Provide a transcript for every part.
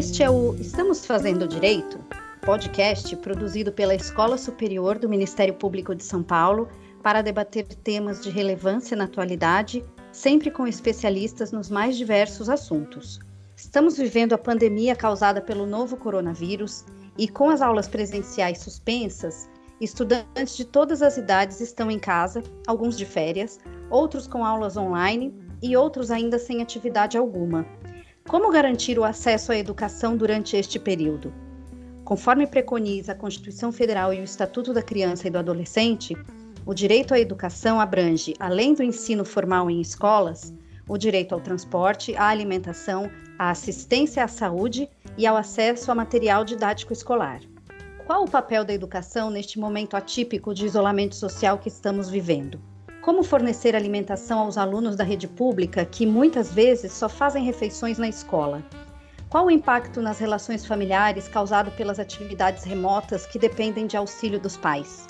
Este é o Estamos Fazendo Direito, podcast produzido pela Escola Superior do Ministério Público de São Paulo para debater temas de relevância na atualidade, sempre com especialistas nos mais diversos assuntos. Estamos vivendo a pandemia causada pelo novo coronavírus e, com as aulas presenciais suspensas, estudantes de todas as idades estão em casa, alguns de férias, outros com aulas online e outros ainda sem atividade alguma. Como garantir o acesso à educação durante este período? Conforme preconiza a Constituição Federal e o Estatuto da Criança e do Adolescente, o direito à educação abrange, além do ensino formal em escolas, o direito ao transporte, à alimentação, à assistência à saúde e ao acesso a material didático escolar. Qual o papel da educação neste momento atípico de isolamento social que estamos vivendo? Como fornecer alimentação aos alunos da rede pública que muitas vezes só fazem refeições na escola? Qual o impacto nas relações familiares causado pelas atividades remotas que dependem de auxílio dos pais?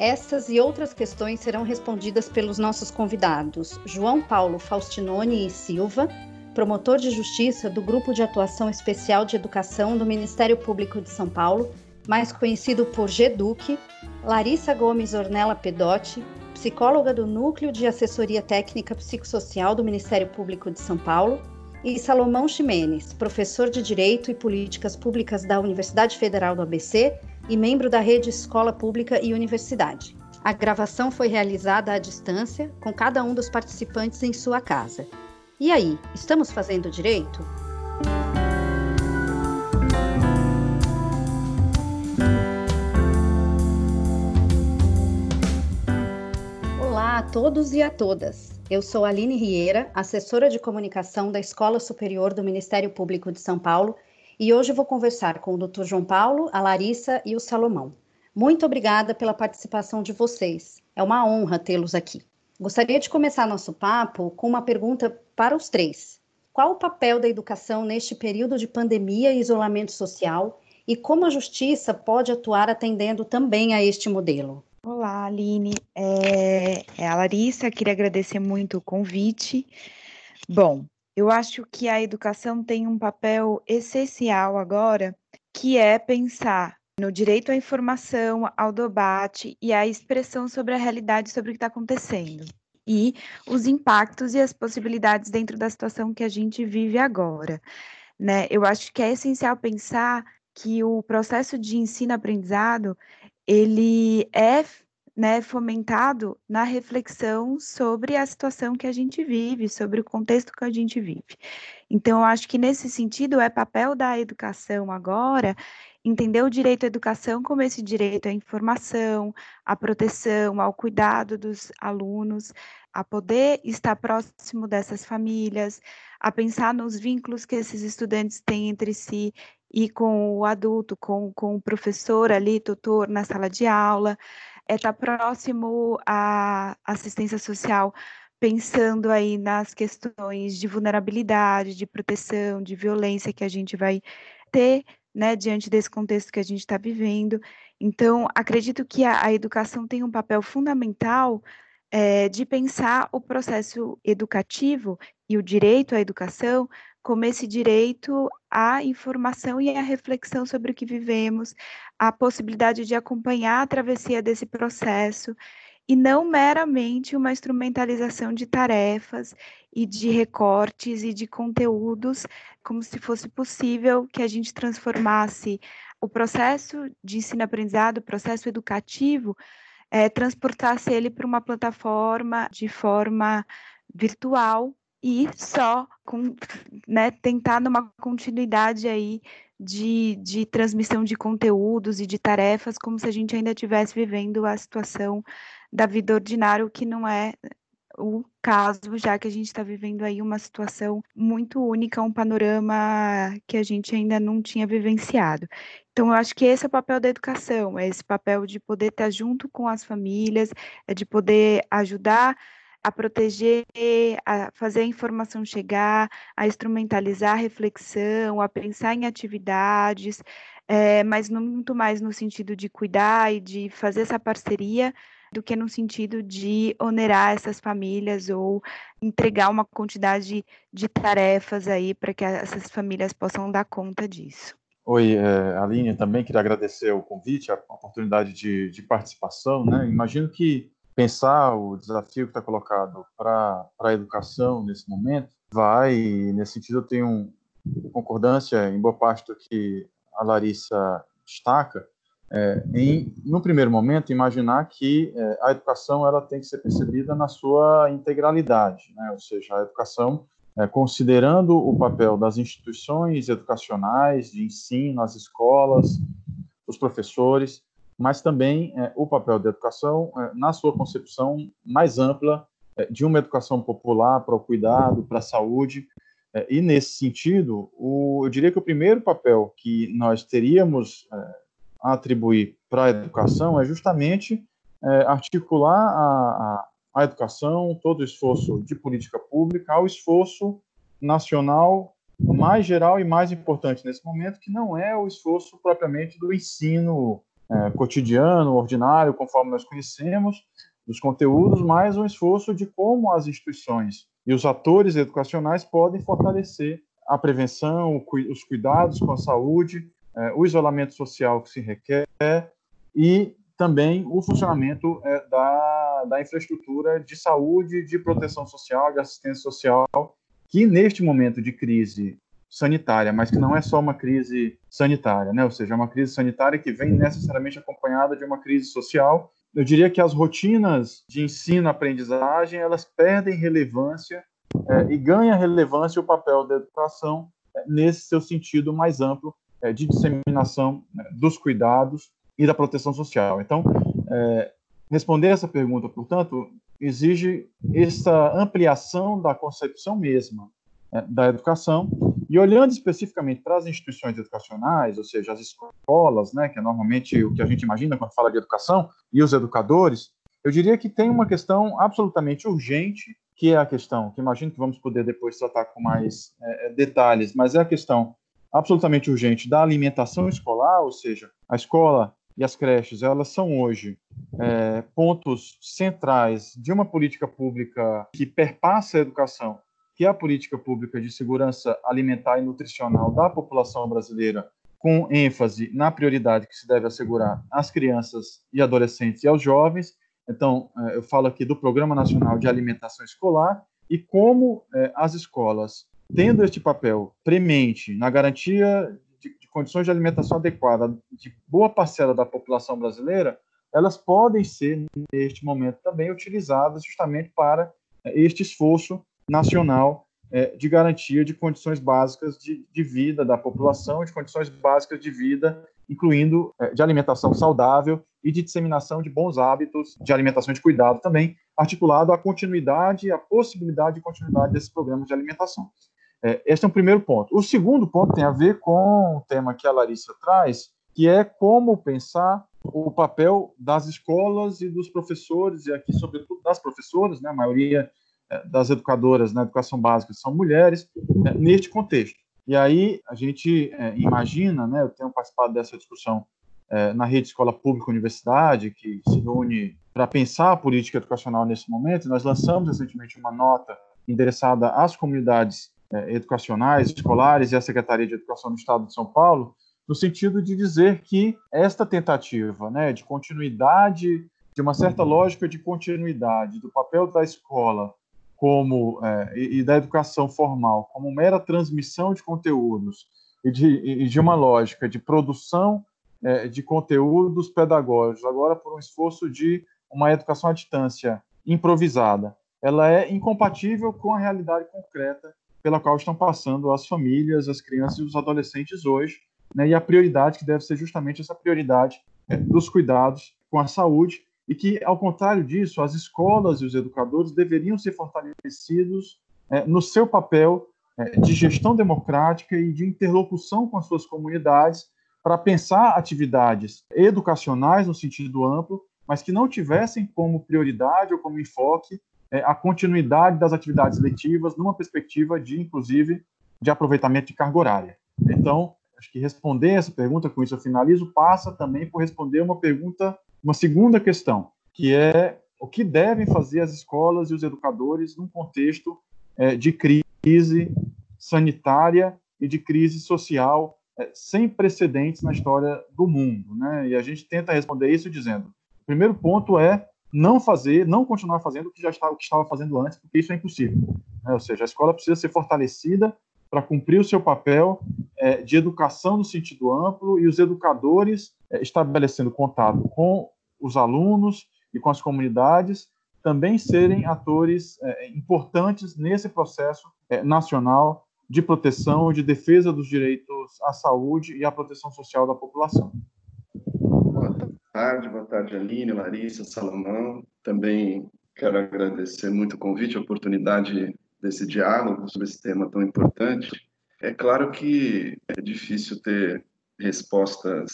Essas e outras questões serão respondidas pelos nossos convidados, João Paulo Faustinoni e Silva, promotor de justiça do Grupo de Atuação Especial de Educação do Ministério Público de São Paulo, mais conhecido por GEDUC, Larissa Gomes Ornella Pedotti, psicóloga do Núcleo de Assessoria Técnica Psicossocial do Ministério Público de São Paulo, e Salomão Ximenes, professor de Direito e Políticas Públicas da Universidade Federal do ABC e membro da rede Escola Pública e Universidade. A gravação foi realizada à distância, com cada um dos participantes em sua casa. E aí, estamos fazendo direito? Todos e a todas. Eu sou Aline Rieira, assessora de comunicação da Escola Superior do Ministério Público de São Paulo e hoje vou conversar com o Dr. João Paulo, a Larissa e o Salomão. Muito obrigada pela participação de vocês. É uma honra tê-los aqui. Gostaria de começar nosso papo com uma pergunta para os três. Qual o papel da educação neste período de pandemia e isolamento social e como a justiça pode atuar atendendo também a este modelo? Olá, Aline. É, é a Larissa, queria agradecer muito o convite. Bom, eu acho que a educação tem um papel essencial agora, que é pensar no direito à informação, ao debate e à expressão sobre a realidade sobre o que está acontecendo. E os impactos e as possibilidades dentro da situação que a gente vive agora. Né? Eu acho que é essencial pensar que o processo de ensino-aprendizado ele é né, fomentado na reflexão sobre a situação que a gente vive, sobre o contexto que a gente vive. Então, eu acho que nesse sentido é papel da educação agora entender o direito à educação como esse direito à informação, à proteção, ao cuidado dos alunos, a poder estar próximo dessas famílias, a pensar nos vínculos que esses estudantes têm entre si e com o adulto, com, com o professor ali, tutor na sala de aula, é estar tá próximo à assistência social, pensando aí nas questões de vulnerabilidade, de proteção, de violência que a gente vai ter, né, diante desse contexto que a gente está vivendo. Então, acredito que a, a, educação tem um papel fundamental é, de pensar o processo educativo e o direito à educação como esse direito à informação e à reflexão sobre o que vivemos, a possibilidade de acompanhar a travessia desse processo e não meramente uma instrumentalização de tarefas e de recortes e de conteúdos, como se fosse possível que a gente transformasse o processo de ensino-aprendizado, o processo educativo, é, transportasse ele para uma plataforma de forma virtual e só com, né, tentar numa continuidade aí de, de transmissão de conteúdos e de tarefas, como se a gente ainda estivesse vivendo a situação da vida ordinária, o que não é o caso, já que a gente está vivendo aí uma situação muito única, um panorama que a gente ainda não tinha vivenciado. Então, eu acho que esse é o papel da educação, é esse papel de poder estar junto com as famílias, é de poder ajudar a proteger, a fazer a informação chegar, a instrumentalizar a reflexão, a pensar em atividades, é, mas muito mais no sentido de cuidar e de fazer essa parceria do que no sentido de onerar essas famílias ou entregar uma quantidade de tarefas aí para que essas famílias possam dar conta disso. Oi, é, Aline, também queria agradecer o convite, a oportunidade de, de participação. Né? Imagino que pensar o desafio que está colocado para a educação nesse momento vai, nesse sentido, eu tenho concordância em boa parte do que a Larissa destaca, é, em, no primeiro momento, imaginar que é, a educação ela tem que ser percebida na sua integralidade, né? ou seja, a educação, é, considerando o papel das instituições educacionais, de ensino, as escolas, os professores, mas também é, o papel da educação é, na sua concepção mais ampla é, de uma educação popular para o cuidado, para a saúde, e nesse sentido, o, eu diria que o primeiro papel que nós teríamos a atribuir para a educação é justamente é, articular a, a, a, educação, todo o esforço de política pública, ao esforço nacional mais geral e mais importante nesse momento, que não é o esforço propriamente do ensino é, cotidiano, ordinário, conforme nós conhecemos, dos conteúdos, mas um esforço de como as instituições e os atores educacionais podem fortalecer a prevenção, os cuidados com a saúde é, o isolamento social que se requer e também o funcionamento é, da, da infraestrutura de saúde, de proteção social, de assistência social, que neste momento de crise sanitária, mas que não é só uma crise sanitária, né? ou seja, é uma crise sanitária que vem necessariamente acompanhada de uma crise social. Eu diria que as rotinas de ensino-aprendizagem elas perdem relevância é, e ganha relevância o papel da educação é, nesse seu sentido mais amplo, é, de disseminação né, dos cuidados e da proteção social. Então, é, responder essa pergunta, portanto, exige essa ampliação da concepção mesma é, da educação e olhando especificamente para as instituições educacionais, ou seja, as escolas, né, que é normalmente o que a gente imagina quando fala de educação, e os educadores, eu diria que tem uma questão absolutamente urgente, que é a questão, que imagino que vamos poder depois tratar com mais é, detalhes, mas é a questão absolutamente urgente da alimentação escolar, ou seja, a escola e as creches, elas são hoje é, pontos centrais de uma política pública que perpassa a educação, que é a política pública de segurança alimentar e nutricional da população brasileira, com ênfase na prioridade que se deve assegurar às crianças e adolescentes e aos jovens. Então, é, eu falo aqui do Programa Nacional de Alimentação Escolar e como é, as escolas tendo este papel premente na garantia de, de, condições de alimentação adequada de boa parcela da população brasileira, elas podem ser, neste momento, também utilizadas justamente para eh, este esforço nacional é, de garantia de condições básicas de, de, vida da população, de condições básicas de vida, incluindo é, de alimentação saudável e de disseminação de bons hábitos de alimentação de cuidado também, articulado à continuidade, à possibilidade de continuidade desses programas de alimentação. É, este é o primeiro ponto. O segundo ponto tem a ver com o tema que a Larissa traz, que é como pensar o papel das escolas e dos professores, e aqui, sobretudo, das professoras, né, a maioria das educadoras na educação básica são mulheres, é, neste contexto. E aí a gente é, imagina, né, eu tenho participado dessa discussão é, na rede Escola Pública Universidade, que se reúne para pensar a política educacional nesse momento, nós lançamos recentemente uma nota endereçada às comunidades é, educacionais, escolares e a Secretaria de Educação do Estado de São Paulo, no sentido de dizer que esta tentativa né, de continuidade, de uma certa lógica de continuidade do papel da escola como é, e, e, da educação formal como mera transmissão de conteúdos e de, e de uma lógica de produção é, de conteúdos pedagógicos, agora por um esforço de uma educação à distância improvisada, ela é incompatível com a realidade concreta pela qual estão passando as famílias, as crianças e os adolescentes hoje, né, e a prioridade que deve ser justamente essa prioridade é, dos cuidados com a saúde e que, ao contrário disso, as escolas e os educadores deveriam ser fortalecidos é, no seu papel é, de gestão democrática e de interlocução com as suas comunidades para pensar atividades educacionais no sentido amplo, mas que não tivessem como prioridade ou como enfoque é, a continuidade das atividades letivas numa perspectiva de, inclusive, de aproveitamento de carga horária. Então, acho que responder essa pergunta, com isso eu finalizo, passa também por responder uma pergunta, uma segunda questão, que é o que devem fazer as escolas e os educadores num contexto é, de crise sanitária e de crise social é, sem precedentes na história do mundo. Né? E a gente tenta responder isso dizendo: o primeiro ponto é não fazer, não continuar fazendo o que já estava, o que estava fazendo antes, porque isso é impossível. Né? Ou seja, a escola precisa ser fortalecida para cumprir o seu papel é, de educação no sentido amplo e os educadores estabelecendo contato com os alunos e com as comunidades também serem atores é, importantes nesse processo é, nacional de proteção, de defesa dos direitos à saúde e à proteção social da população. Boa tarde, boa tarde, Aline, Larissa, Salomão. Também quero agradecer muito o convite, a oportunidade desse diálogo sobre esse tema tão importante. É claro que é difícil ter respostas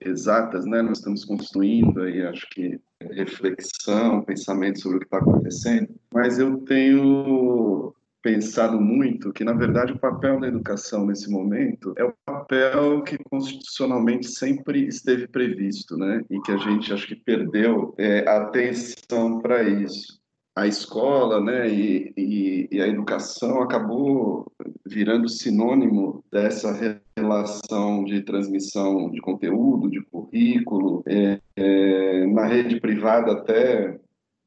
exatas, né? Nós estamos construindo aí, acho que reflexão, pensamento sobre o que está acontecendo, mas eu tenho pensado muito que, na verdade, o papel da educação nesse momento é o papel que constitucionalmente sempre esteve previsto, né? E que a gente acho que perdeu é, atenção para isso. A escola, né, e, e, e, a educação acabou virando sinônimo dessa relação de transmissão de conteúdo, de currículo, é, é, na rede privada até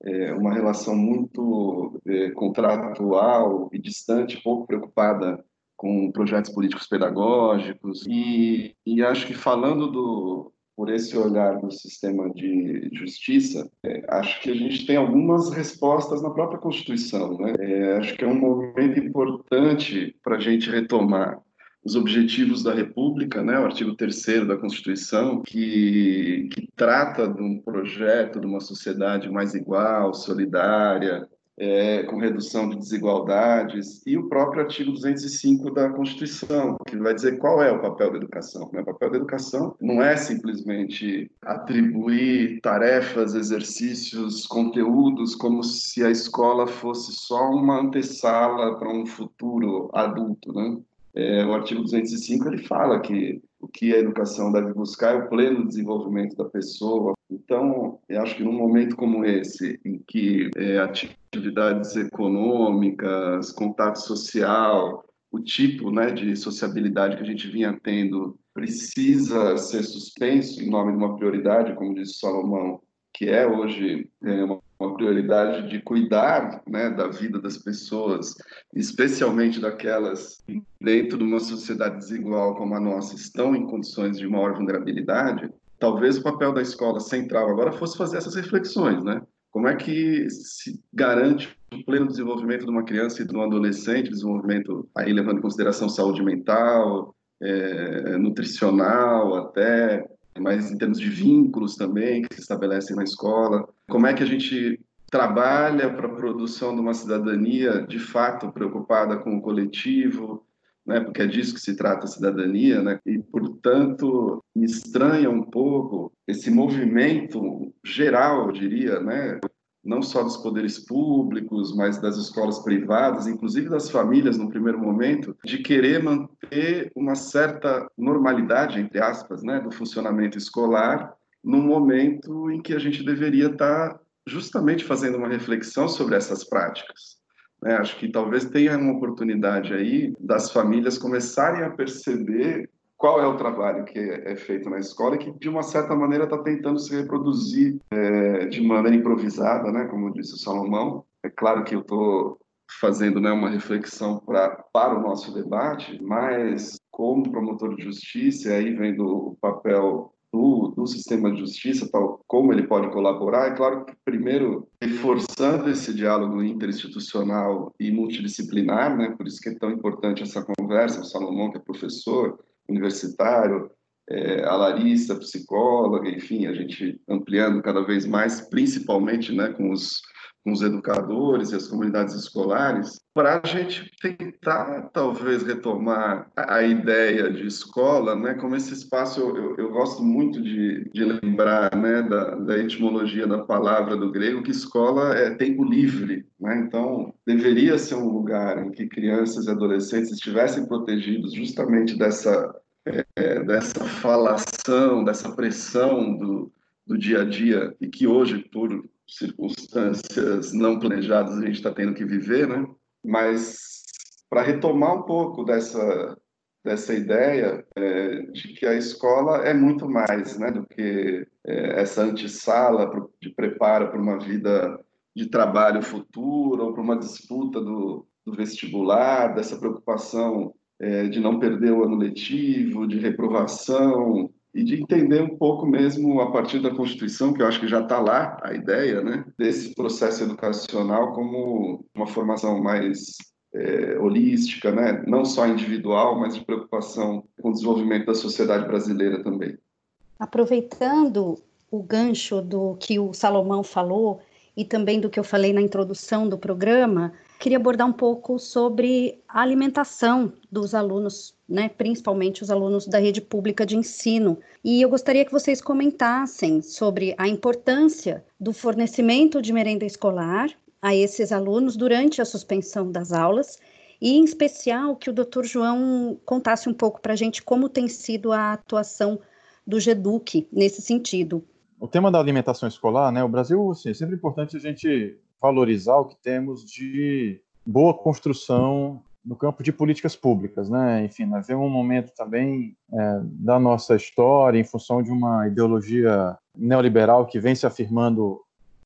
é, uma relação muito é, contratual e distante, pouco preocupada com projetos políticos pedagógicos e, e acho que falando do por esse olhar do sistema de justiça, é, acho que a gente tem algumas respostas na própria Constituição. Né? É, acho que é um momento importante para a gente retomar os objetivos da República, né, o artigo 3 da Constituição, que, que trata de um projeto de uma sociedade mais igual, solidária, é, com redução de desigualdades, e o próprio artigo 205 da Constituição, que vai dizer qual é o papel da educação. Né? O papel da educação não é simplesmente atribuir tarefas, exercícios, conteúdos, como se a escola fosse só uma antessala para um futuro adulto. Né? É, o artigo 205 ele fala que o que a educação deve buscar é o pleno desenvolvimento da pessoa. Então, eu acho que num momento como esse, em que é, atividades econômicas, contato social, o tipo né, de sociabilidade que a gente vinha tendo precisa ser suspenso em nome de uma prioridade, como disse Salomão, que é hoje é, uma uma prioridade de cuidar né, da vida das pessoas, especialmente daquelas dentro de uma sociedade desigual como a nossa estão em condições de maior vulnerabilidade, talvez o papel da escola central agora fosse fazer essas reflexões, né? Como é que se garante o pleno desenvolvimento de uma criança e de um adolescente, desenvolvimento aí levando em consideração saúde mental, é, nutricional, até mas em termos de vínculos também que se estabelecem na escola. Como é que a gente trabalha para a produção de uma cidadania de fato preocupada com o coletivo, né? Porque é disso que se trata a cidadania, né? E portanto me estranha um pouco esse movimento geral, eu diria, né? Não só dos poderes públicos, mas das escolas privadas, inclusive das famílias, no primeiro momento, de querer manter uma certa normalidade, entre aspas, né, do funcionamento escolar, no momento em que a gente deveria estar justamente fazendo uma reflexão sobre essas práticas. Né? Acho que talvez tenha uma oportunidade aí das famílias começarem a perceber qual é o trabalho que é feito na escola e que, de uma certa maneira, está tentando se reproduzir é, de maneira improvisada, né? como disse o Salomão. É claro que eu estou fazendo né, uma reflexão pra, para o nosso debate, mas como promotor de justiça, aí vem do papel do, do, sistema de justiça, tal como ele pode colaborar, é claro que primeiro reforçando esse diálogo interinstitucional e multidisciplinar, né? Por isso que é tão importante essa conversa. O Salomão, que é professor, universitário, é, a Larissa, psicóloga, enfim, a gente ampliando cada vez mais, principalmente né, com, os, com os educadores e as comunidades escolares, para a gente tentar, talvez, retomar a, ideia de escola, né, como esse espaço, eu, eu, eu gosto muito de, de lembrar né, da, da, etimologia da palavra do grego, que escola é tempo livre, né, então deveria ser um lugar em que crianças e adolescentes estivessem protegidos justamente dessa é, dessa falação, dessa pressão do, do dia a dia e que hoje, por circunstâncias não planejadas, a gente está tendo que viver, né? Mas para retomar um pouco dessa dessa ideia é, de que a escola é muito mais, né, do que é, essa antessala de preparo para uma vida de trabalho futuro ou para uma disputa do, do vestibular, dessa preocupação é, de não perder o ano letivo, de reprovação, e de entender um pouco mesmo a partir da Constituição, que eu acho que já está lá a ideia, né, desse processo educacional como uma formação mais é, holística, né, não só individual, mas de preocupação com o desenvolvimento da sociedade brasileira também. Aproveitando o gancho do que o Salomão falou e também do que eu falei na introdução do programa, queria abordar um pouco sobre a alimentação dos alunos, né, principalmente os alunos da rede pública de ensino. E eu gostaria que vocês comentassem sobre a importância do fornecimento de merenda escolar a esses alunos durante a suspensão das aulas e, em especial, que o Dr. João contasse um pouco para a gente como tem sido a atuação do GEDUC nesse sentido. O tema da alimentação escolar, né, o Brasil, assim, é sempre importante a gente valorizar o que temos de boa construção no campo de políticas públicas, né? Enfim, nós vemos um momento também é, da nossa história em função de uma ideologia neoliberal que vem se afirmando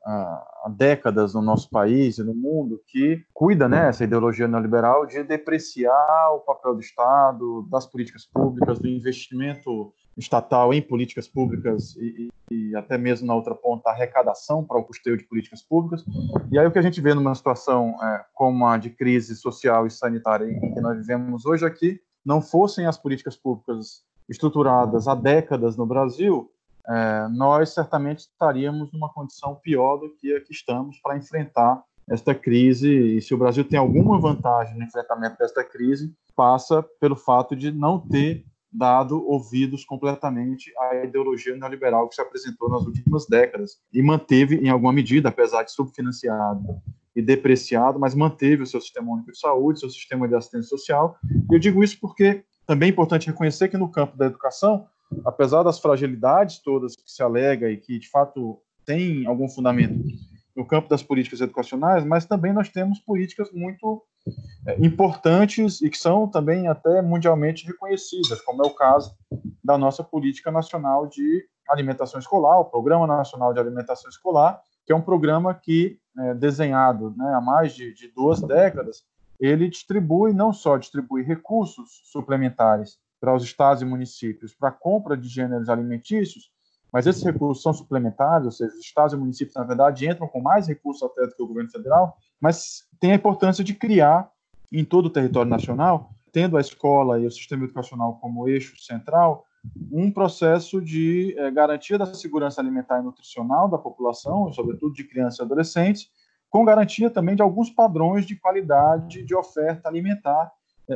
há, há décadas no nosso país e no mundo, que cuida, né, essa ideologia neoliberal de depreciar o papel do Estado, das políticas públicas, do investimento estatal em políticas públicas e, e, até mesmo na outra ponta arrecadação para o custeio de políticas públicas. E aí o que a gente vê numa situação é, como a de crise social e sanitária em que nós vivemos hoje aqui, não fossem as políticas públicas estruturadas há décadas no Brasil, é, nós certamente estaríamos numa condição pior do que a que estamos para enfrentar esta crise. E se o Brasil tem alguma vantagem no enfrentamento desta crise, passa pelo fato de não ter dado ouvidos completamente à ideologia neoliberal que se apresentou nas últimas décadas e manteve, em alguma medida, apesar de subfinanciado e depreciado, mas manteve o seu sistema único de saúde, seu sistema de assistência social. E eu digo isso porque também é importante reconhecer que no campo da educação, apesar das fragilidades todas que se alega e que de fato tem algum fundamento no campo das políticas educacionais, mas também nós temos políticas muito importantes e que são também até mundialmente reconhecidas, como é o caso da nossa política nacional de alimentação escolar, o Programa Nacional de Alimentação Escolar, que é um programa que, é, desenhado né, há mais de, de duas décadas, ele distribui, não só distribui recursos suplementares para os estados e municípios para a compra de gêneros alimentícios, mas esses recursos são suplementares, ou seja, os estados e municípios, na verdade, entram com mais recursos até do que o governo federal, mas tem a importância de criar em todo o território nacional, tendo a escola e o sistema educacional como eixo central, um processo de é, garantia da segurança alimentar e nutricional da população, sobretudo de crianças e adolescentes, com garantia também de alguns padrões de qualidade de oferta alimentar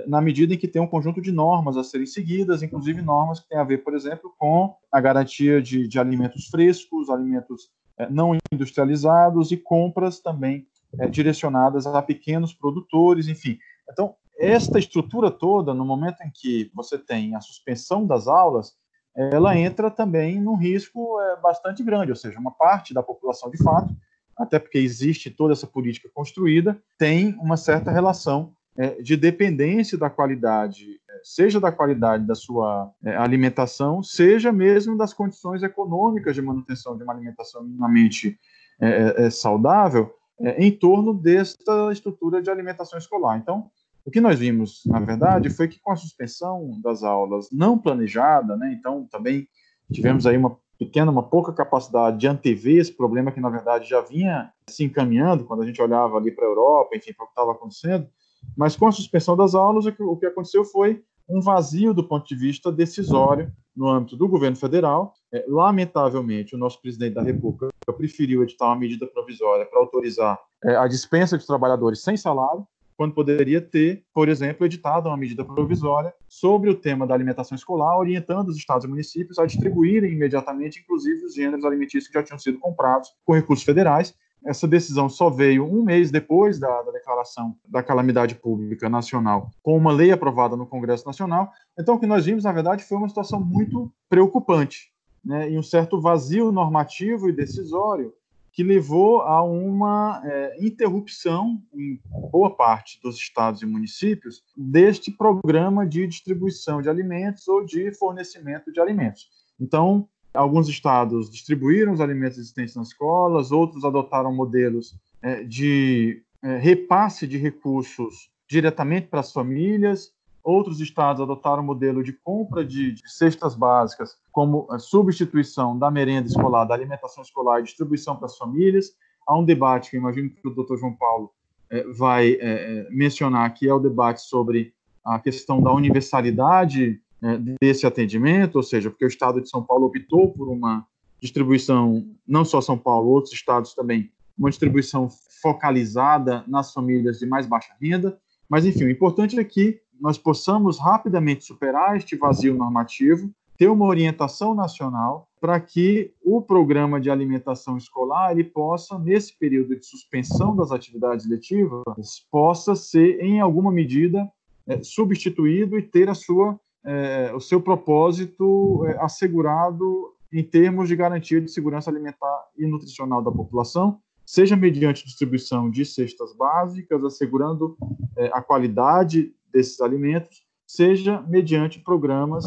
na medida em que tem um conjunto de normas a serem seguidas, inclusive normas que têm a ver, por exemplo, com a garantia de, de alimentos frescos, alimentos é, não industrializados e compras também é, direcionadas a pequenos produtores, enfim. Então, esta estrutura toda, no momento em que você tem a suspensão das aulas, ela entra também num risco é, bastante grande, ou seja, uma parte da população, de fato, até porque existe toda essa política construída, tem uma certa relação de dependência da qualidade, é, seja da qualidade da sua é, alimentação, seja mesmo das condições econômicas de manutenção de uma alimentação minimamente é, é, saudável, em torno desta estrutura de alimentação escolar. Então, o que nós vimos, na verdade, foi que com a suspensão das aulas não planejada, né, então também tivemos aí uma pequena, uma pouca capacidade de antever esse problema que, na verdade, já vinha se encaminhando quando a gente olhava ali para a Europa, enfim, para o que estava acontecendo, mas com a suspensão das aulas, o que aconteceu foi um vazio do ponto de vista decisório no âmbito do governo federal. É, lamentavelmente, o nosso presidente da República preferiu editar uma medida provisória para autorizar é, a dispensa de trabalhadores sem salário, quando poderia ter, por exemplo, editado uma medida provisória sobre o tema da alimentação escolar, orientando os estados e municípios a distribuírem imediatamente, inclusive, os gêneros alimentícios que já tinham sido comprados com recursos federais, essa decisão só veio um mês depois da, da, declaração da calamidade pública nacional, com uma lei aprovada no Congresso Nacional. Então, o que nós vimos, na verdade, foi uma situação muito preocupante. né, e um certo vazio normativo e decisório que levou a uma é, interrupção em boa parte dos estados e municípios deste programa de distribuição de alimentos ou de fornecimento de alimentos. Então, alguns estados distribuíram os alimentos existentes nas escolas, outros adotaram modelos é, de é, repasse de recursos diretamente para as famílias, Outros estados adotaram o modelo de compra de, de cestas básicas como eh, substituição da merenda escolar, da alimentação escolar e distribuição para as famílias. Há um debate que imagino que o doutor João Paulo é, vai é, mencionar, que é o debate sobre a questão da universalidade é, desse atendimento, ou seja, porque o estado de São Paulo optou por uma distribuição, não só São Paulo, outros estados também, uma distribuição focalizada nas famílias de mais baixa renda. Mas, enfim, o importante é que nós possamos rapidamente superar este vazio normativo, ter uma orientação nacional para que o programa de alimentação escolar ele possa, nesse período de suspensão das atividades letivas, possa ser, em alguma medida, é, substituído e ter a sua, é, o seu propósito é, assegurado em termos de garantia de segurança alimentar e nutricional da população, seja mediante distribuição de cestas básicas, assegurando é, a qualidade desses alimentos, seja mediante programas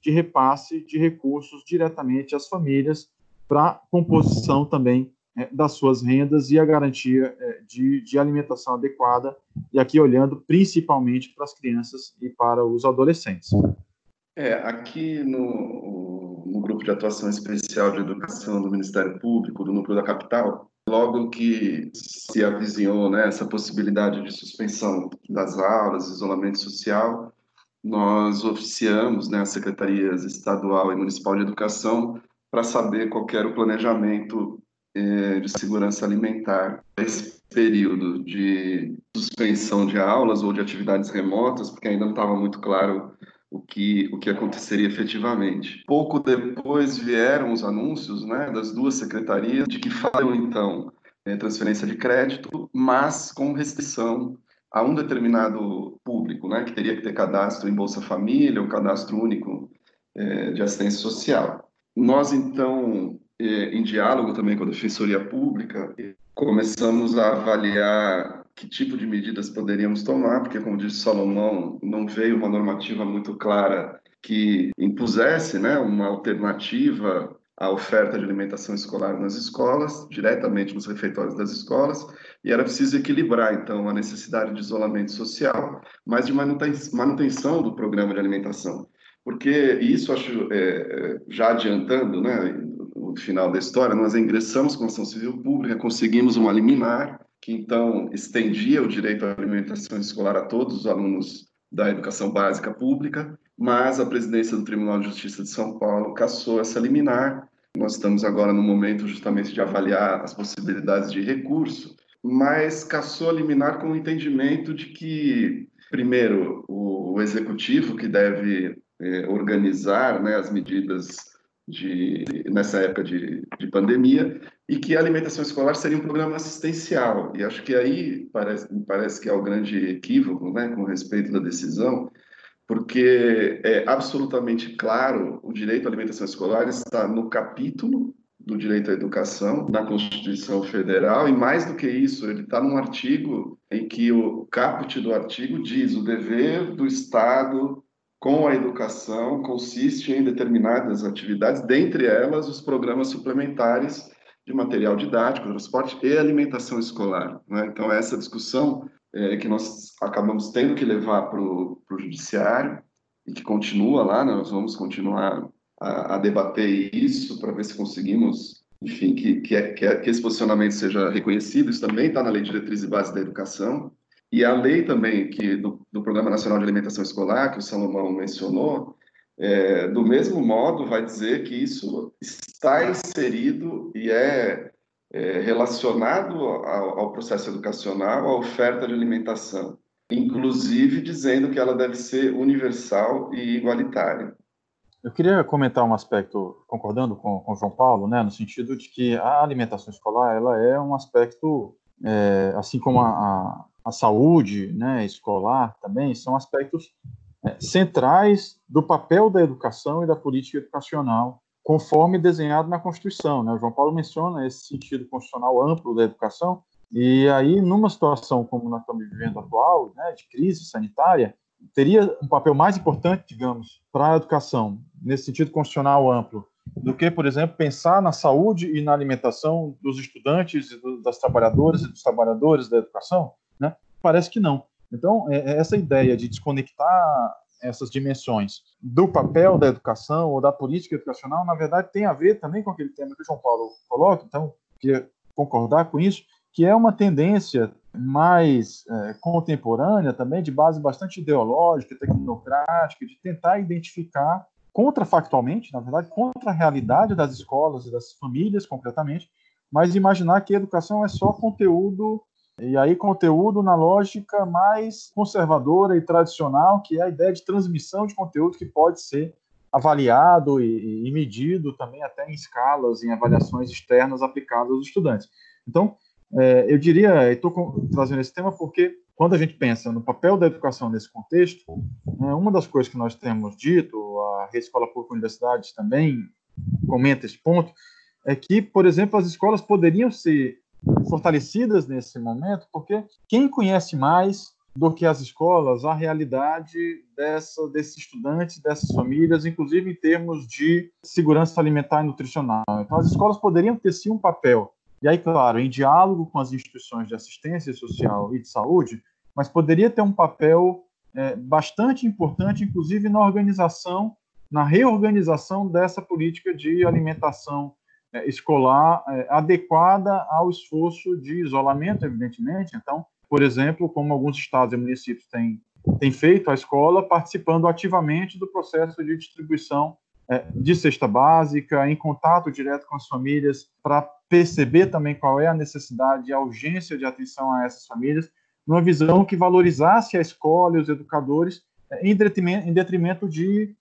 de repasse de recursos diretamente às famílias para composição também das suas rendas e a garantia é, de, de, alimentação adequada, e aqui olhando principalmente para as crianças e para os adolescentes. É, aqui no, no Grupo de Atuação Especial de Educação do Ministério Público, do Núcleo da Capital, logo que se avizinhou né, essa possibilidade de suspensão das aulas, isolamento social, nós oficiamos né, as secretarias estadual e municipal de educação para saber qual era o planejamento de segurança alimentar nesse período de suspensão de aulas ou de atividades remotas, porque ainda não estava muito claro o que, o que aconteceria efetivamente. Pouco depois vieram os anúncios né, das duas secretarias de que fariam, então, é, transferência de crédito, mas com restrição a um determinado público, né, que teria que ter cadastro em Bolsa Família, ou cadastro único é, de assistência social. Nós, então, em diálogo também com a Defensoria Pública, começamos a avaliar que tipo de medidas poderíamos tomar, porque, como disse Salomão, não veio uma normativa muito clara que impusesse né, uma alternativa à oferta de alimentação escolar nas escolas, diretamente nos refeitórios das escolas, e era preciso equilibrar, então, a necessidade de isolamento social, mas de manutenção do programa de alimentação. Porque isso, acho, é, já adiantando, né, final da história, nós ingressamos com ação civil pública, conseguimos uma liminar, que então estendia o direito à alimentação escolar a todos os alunos da educação básica pública, mas a presidência do Tribunal de Justiça de São Paulo cassou essa liminar. Nós estamos agora no momento justamente de avaliar as possibilidades de recurso, mas cassou a liminar com o entendimento de que, primeiro, o, executivo que deve eh, organizar né, as medidas de, nessa época de, de pandemia e que a alimentação escolar seria um programa assistencial. E acho que aí parece, me parece que é o grande equívoco né, com respeito da decisão, porque é absolutamente claro o direito à alimentação escolar está no capítulo do direito à educação na Constituição Federal e mais do que isso, ele está num artigo em que o caput do artigo diz o dever do Estado com a educação consiste em determinadas atividades, dentre elas os programas suplementares de material didático, transporte e alimentação escolar. Né? Então, essa discussão é, que nós acabamos tendo que levar para o judiciário e que continua lá, né? nós vamos continuar a, a debater isso para ver se conseguimos, enfim, que, que, é, que, é, que esse posicionamento seja reconhecido. Isso também está na Lei de Diretriz e Base da Educação, e a lei também que do, do, Programa Nacional de Alimentação Escolar, que o Salomão mencionou, é, do mesmo modo vai dizer que isso está inserido e é, é relacionado ao, ao, processo educacional, à oferta de alimentação, inclusive dizendo que ela deve ser universal e igualitária. Eu queria comentar um aspecto, concordando com, com o João Paulo, né, no sentido de que a alimentação escolar ela é um aspecto, é, assim como a, a a saúde né, escolar também, são aspectos é, centrais do papel da educação e da política educacional conforme desenhado na Constituição. Né? O João Paulo menciona esse sentido constitucional amplo da educação, e aí, numa situação como nós estamos vivendo atual, né, de crise sanitária, teria um papel mais importante, digamos, para a educação, nesse sentido constitucional amplo, do que, por exemplo, pensar na saúde e na alimentação dos estudantes, das trabalhadoras e dos trabalhadores da educação? Parece que não. Então, é, é essa ideia de desconectar essas dimensões do papel da educação ou da política educacional, na verdade, tem a ver também com aquele tema que o João Paulo coloca, então, queria concordar com isso, que é uma tendência mais é, contemporânea também, de base bastante ideológica, tecnocrática, de tentar identificar contrafactualmente, na verdade, contra a realidade das escolas e das famílias, concretamente, mas imaginar que a educação é só conteúdo, e aí conteúdo na lógica mais conservadora e tradicional, que é a ideia de transmissão de conteúdo que pode ser avaliado e, e medido também até em escalas, em avaliações externas aplicadas aos estudantes. Então, é, eu diria, estou trazendo esse tema porque quando a gente pensa no papel da educação nesse contexto, né, uma das coisas que nós temos dito, a Rede Escola Pública Universidades também comenta esse ponto, é que, por exemplo, as escolas poderiam ser fortalecidas nesse momento, porque quem conhece mais do que as escolas a realidade dessa, desses estudantes, dessas famílias, inclusive em termos de segurança alimentar e nutricional. Então, as escolas poderiam ter sim um papel e aí, claro, em diálogo com as instituições de assistência social e de saúde, mas poderia ter um papel é, bastante importante, inclusive na organização, na reorganização dessa política de alimentação escolar é, adequada ao esforço de isolamento, evidentemente. Então, por exemplo, como alguns estados e municípios têm, têm feito a escola, participando ativamente do processo de distribuição é, de cesta básica, em contato direto com as famílias, para perceber também qual é a necessidade e a urgência de atenção a essas famílias, numa visão que valorizasse a escola e os educadores é, em detrimento, em detrimento de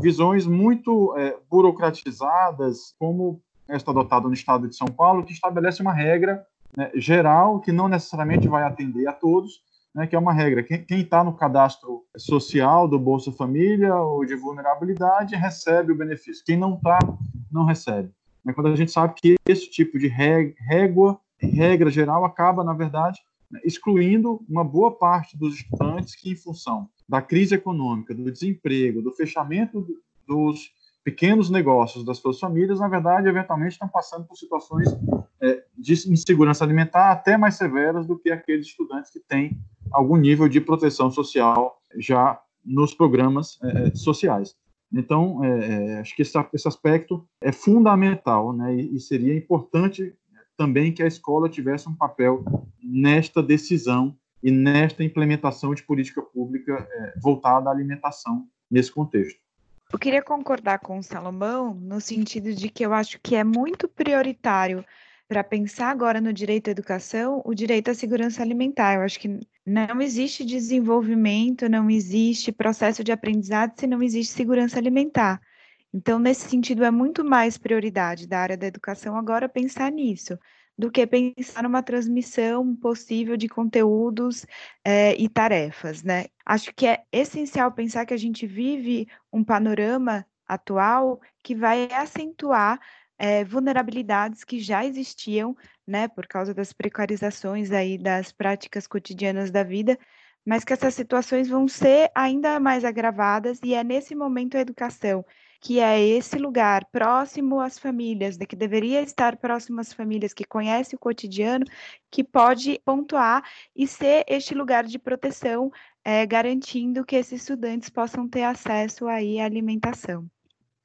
visões muito é, burocratizadas, como esta adotada no estado de São Paulo, que estabelece uma regra né, geral que não necessariamente vai atender a todos, né, que é uma regra. Quem está no cadastro social do Bolsa Família ou de vulnerabilidade recebe o benefício. Quem não está, não recebe. Né, quando a gente sabe que esse tipo de régua, regra geral, acaba, na verdade, excluindo uma boa parte dos estudantes que, em função da crise econômica, do desemprego, do fechamento dos pequenos negócios das suas famílias, na verdade, eventualmente estão passando por situações é, de insegurança alimentar até mais severas do que aqueles estudantes que têm algum nível de proteção social já nos programas é, sociais. Então, é, é, acho que esse, esse, aspecto é fundamental, né, e, e, seria importante também que a escola tivesse um papel nesta decisão e nesta implementação de política pública é, voltada à alimentação nesse contexto. Eu queria concordar com o Salomão no sentido de que eu acho que é muito prioritário para pensar agora no direito à educação, o direito à segurança alimentar. Eu acho que não existe desenvolvimento, não existe processo de aprendizado se não existe segurança alimentar. Então, nesse sentido, é muito mais prioridade da área da educação agora pensar nisso, do que pensar numa transmissão possível de conteúdos é, e tarefas, né? Acho que é essencial pensar que a gente vive um panorama atual que vai acentuar é, vulnerabilidades que já existiam, né, por causa das precarizações aí das práticas cotidianas da vida, mas que essas situações vão ser ainda mais agravadas e é nesse momento a educação, que é esse lugar próximo às famílias, que deveria estar próximo às famílias, que conhece o cotidiano, que pode pontuar e ser este lugar de proteção, é, garantindo que esses estudantes possam ter acesso aí à alimentação.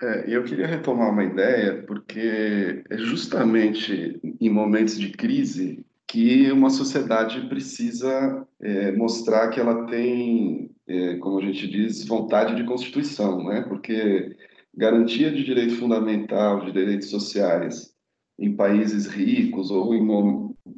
É, eu queria retomar uma ideia, porque é justamente em momentos de crise que uma sociedade precisa é, mostrar que ela tem, é, como a gente diz, vontade de constituição, né? Porque garantia de direito fundamental, de direitos sociais em países ricos ou em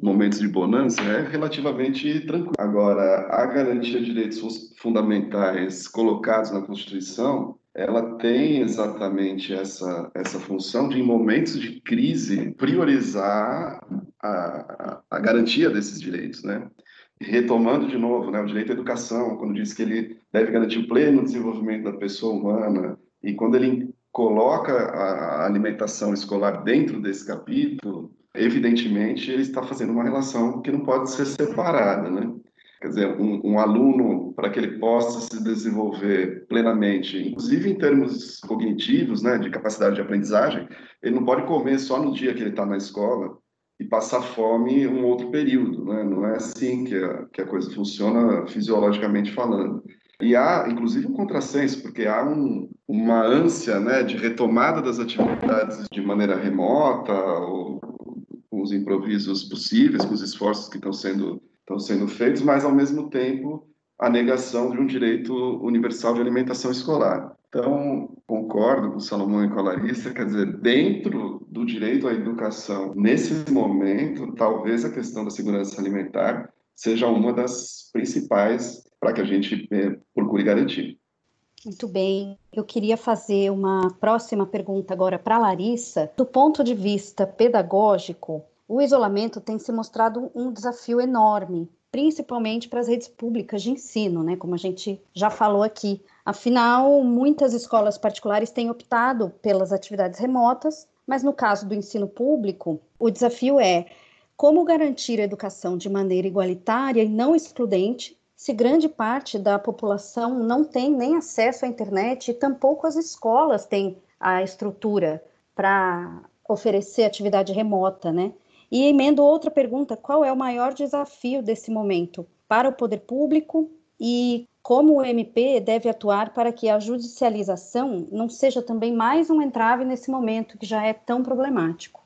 momentos de bonança é relativamente tranquilo. Agora, a garantia de direitos fundamentais colocados na Constituição ela tem exatamente essa, essa função de, em momentos de crise, priorizar a, a, garantia desses direitos, né? Retomando de novo, né, o direito à educação, quando diz que ele deve garantir o pleno desenvolvimento da pessoa humana, e quando ele coloca a alimentação escolar dentro desse capítulo, evidentemente ele está fazendo uma relação que não pode ser separada, né? Quer dizer, um, um aluno, para que ele possa se desenvolver plenamente, inclusive em termos cognitivos, né, de capacidade de aprendizagem, ele não pode comer só no dia que ele está na escola e passar fome um outro período, né? Não é assim que a, que a coisa funciona fisiologicamente falando. E há, inclusive, um contrassenso, porque há um, uma ânsia né, de retomada das atividades de maneira remota, ou, com os improvisos possíveis, com os esforços que estão sendo, estão sendo feitos, mas, ao mesmo tempo, a negação de um direito universal de alimentação escolar. Então, concordo com o Salomão e com a Larissa, quer dizer, dentro do direito à educação, nesse momento, talvez a questão da segurança alimentar seja uma das principais para que a gente é, procure garantir. Muito bem. Eu queria fazer uma próxima pergunta agora para Larissa. Do ponto de vista pedagógico, o isolamento tem se mostrado um desafio enorme, principalmente para as redes públicas de ensino, né? Como a gente já falou aqui. Afinal, muitas escolas particulares têm optado pelas atividades remotas, mas no caso do ensino público, o desafio é como garantir a educação de maneira igualitária e não excludente se grande parte da população não tem nem acesso à internet e tampouco as escolas têm a estrutura para oferecer atividade remota, né? E emendo outra pergunta: qual é o maior desafio desse momento para o poder público e como o MP deve atuar para que a judicialização não seja também mais um entrave nesse momento que já é tão problemático?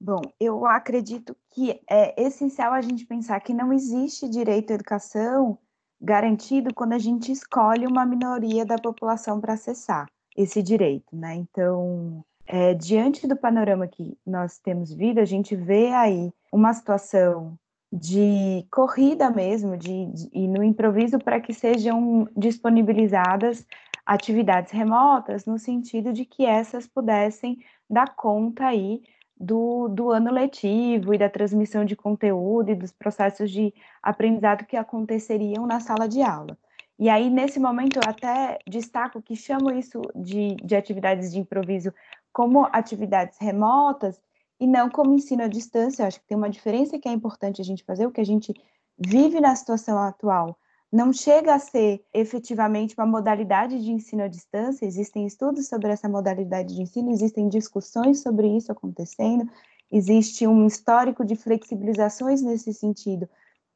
Bom, eu acredito que é essencial a gente pensar que não existe direito à educação garantido quando a gente escolhe uma minoria da população para acessar esse direito, né? Então, é, diante do panorama que nós temos vindo, a gente vê aí uma situação de corrida mesmo, de, de e no improviso para que sejam disponibilizadas atividades remotas, no sentido de que essas pudessem dar conta aí do, do ano letivo e da transmissão de conteúdo e dos processos de aprendizado que aconteceriam na sala de aula. E aí, nesse momento, eu até destaco que chamo isso de, de atividades de improviso como atividades remotas e não como ensino à distância. Eu acho que tem uma diferença que é importante a gente fazer, o que a gente vive na situação atual não chega a ser efetivamente uma modalidade de ensino à distância, existem estudos sobre essa modalidade de ensino, existem discussões sobre isso acontecendo, existe um histórico de flexibilizações nesse sentido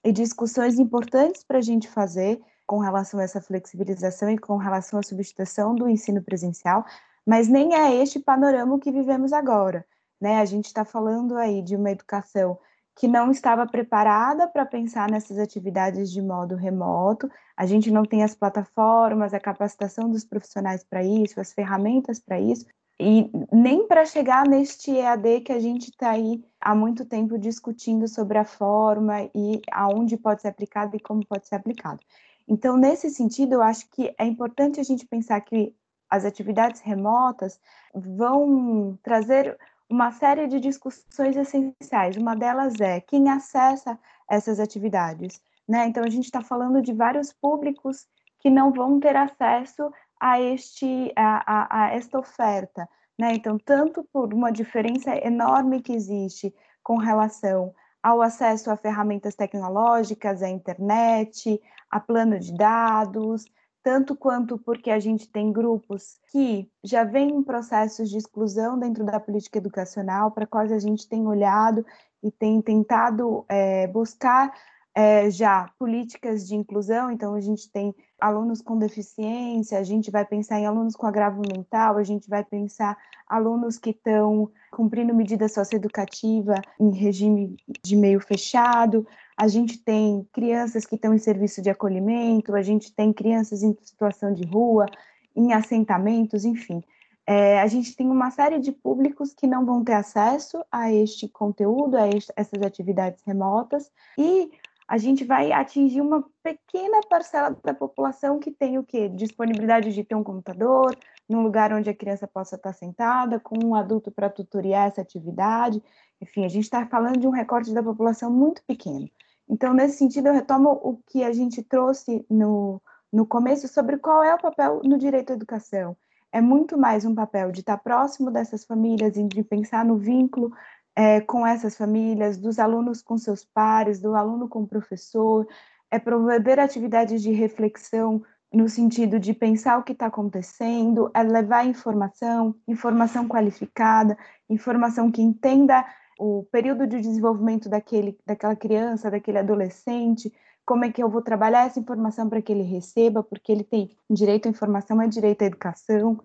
e discussões importantes para a gente fazer com relação a essa flexibilização e com relação à substituição do ensino presencial, mas nem é este panorama que vivemos agora. Né? A gente está falando aí de uma educação que não estava preparada para pensar nessas atividades de modo remoto. A gente não tem as plataformas, a capacitação dos profissionais para isso, as ferramentas para isso, e nem para chegar neste EAD que a gente está aí há muito tempo discutindo sobre a forma e aonde pode ser aplicado e como pode ser aplicado. Então, nesse sentido, eu acho que é importante a gente pensar que as atividades remotas vão trazer uma série de discussões essenciais. Uma delas é quem acessa essas atividades. Né? Então, a gente está falando de vários públicos que não vão ter acesso a, este, a, a, a esta oferta. Né? Então, tanto por uma diferença enorme que existe com relação ao acesso a ferramentas tecnológicas, à internet, a plano de dados, tanto quanto porque a gente tem grupos que já vêm em processos de exclusão dentro da política educacional, para quais a gente tem olhado e tem tentado é, buscar é, já políticas de inclusão, então a gente tem alunos com deficiência, a gente vai pensar em alunos com agravo mental, a gente vai pensar alunos que estão cumprindo medida socioeducativa em regime de meio fechado, a gente tem crianças que estão em serviço de acolhimento, a gente tem crianças em situação de rua, em assentamentos, enfim. É, a gente tem uma série de públicos que não vão ter acesso a este conteúdo, a este, essas atividades remotas, e a gente vai atingir uma pequena parcela da população que tem o quê? Disponibilidade de ter um computador, num lugar onde a criança possa estar sentada, com um adulto para tutoriar essa atividade. Enfim, a gente está falando de um recorte da população muito pequeno. Então, nesse sentido, eu retomo o que a gente trouxe no, no começo sobre qual é o papel no direito à educação. é muito mais um papel de estar próximo dessas famílias e de pensar no vínculo é, com essas famílias, dos alunos com seus pares, do aluno com o professor, é promover atividades de reflexão no sentido de pensar o que está acontecendo, é levar informação, informação qualificada, informação que entenda o período de desenvolvimento daquele, daquela criança, daquele adolescente, como é que eu vou trabalhar essa informação para que ele receba, porque ele tem direito à informação, é direito à educação.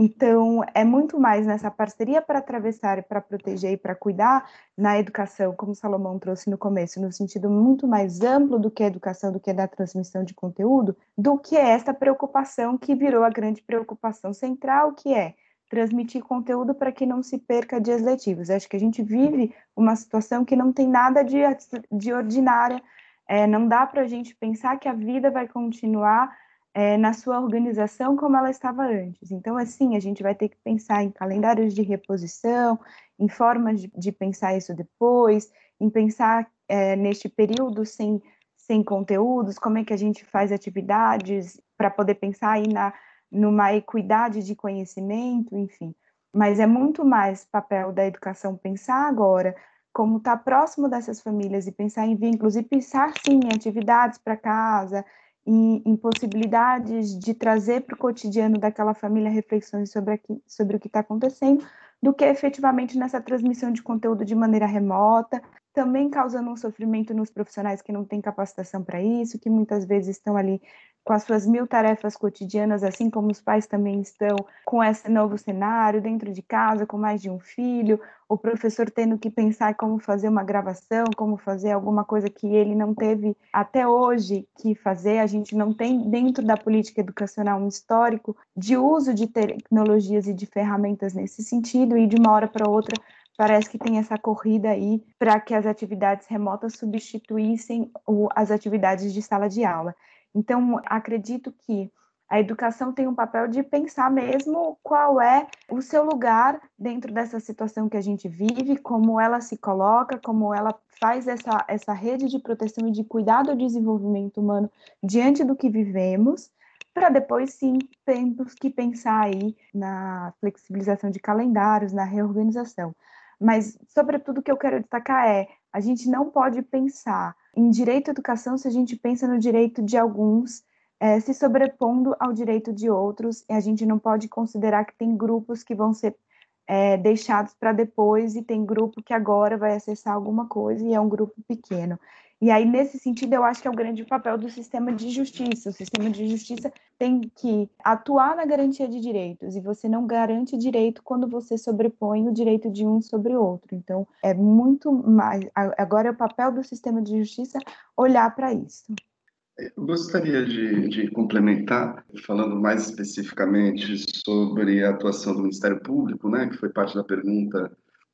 Então, é muito mais nessa parceria para atravessar e para proteger e para cuidar na educação, como Salomão trouxe no começo, no sentido muito mais amplo do que a educação, do que da transmissão de conteúdo, do que esta preocupação que virou a grande preocupação central, que é transmitir conteúdo para que não se perca dias letivos. Acho que a gente vive uma situação que não tem nada de, de ordinária, é, não dá para a gente pensar que a vida vai continuar é, na sua organização como ela estava antes. Então, assim, a gente vai ter que pensar em calendários de reposição, em formas de, de pensar isso depois, em pensar é, neste período sem, sem conteúdos, como é que a gente faz atividades para poder pensar aí na, numa equidade de conhecimento, enfim. Mas é muito mais papel da educação pensar agora como estar tá próximo dessas famílias e pensar em vínculos e pensar sim em atividades para casa, em, em, possibilidades de trazer para o cotidiano daquela família reflexões sobre, aqui, sobre o que está acontecendo, do que efetivamente nessa transmissão de conteúdo de maneira remota, também causando um sofrimento nos profissionais que não têm capacitação para isso, que muitas vezes estão ali com as suas mil tarefas cotidianas, assim como os pais também estão com esse novo cenário, dentro de casa, com mais de um filho, o professor tendo que pensar como fazer uma gravação, como fazer alguma coisa que ele não teve até hoje que fazer. A gente não tem dentro da política educacional um histórico de uso de tecnologias e de ferramentas nesse sentido, e de uma hora para outra parece que tem essa corrida aí para que as atividades remotas substituíssem as atividades de sala de aula. Então, acredito que a educação tem um papel de pensar mesmo qual é o seu lugar dentro dessa situação que a gente vive, como ela se coloca, como ela faz essa, essa rede de proteção e de cuidado ao desenvolvimento humano diante do que vivemos, para depois sim termos que pensar aí na flexibilização de calendários, na reorganização. Mas, sobretudo, o que eu quero destacar é: a gente não pode pensar em direito à educação se a gente pensa no direito de alguns é, se sobrepondo ao direito de outros, e a gente não pode considerar que tem grupos que vão ser é, deixados para depois e tem grupo que agora vai acessar alguma coisa e é um grupo pequeno. E aí, nesse sentido, eu acho que é o grande papel do sistema de justiça. O sistema de justiça tem que atuar na garantia de direitos, e você não garante direito quando você sobrepõe o direito de um sobre o outro. Então, é muito mais. Agora é o papel do sistema de justiça olhar para isso. Eu gostaria de, de, complementar, falando mais especificamente sobre a atuação do Ministério Público, né, que foi parte da pergunta,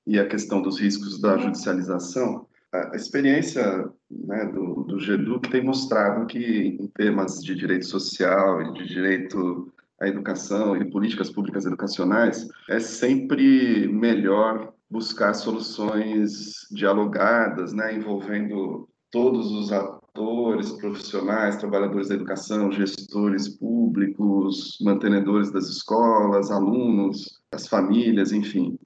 e a questão dos riscos da judicialização a experiência né, do, do tem mostrado que, em temas de direito social e de direito à educação e políticas públicas educacionais, é sempre melhor buscar soluções dialogadas, né, envolvendo todos os atores, profissionais, trabalhadores da educação, gestores públicos, mantenedores das escolas, alunos, as famílias, enfim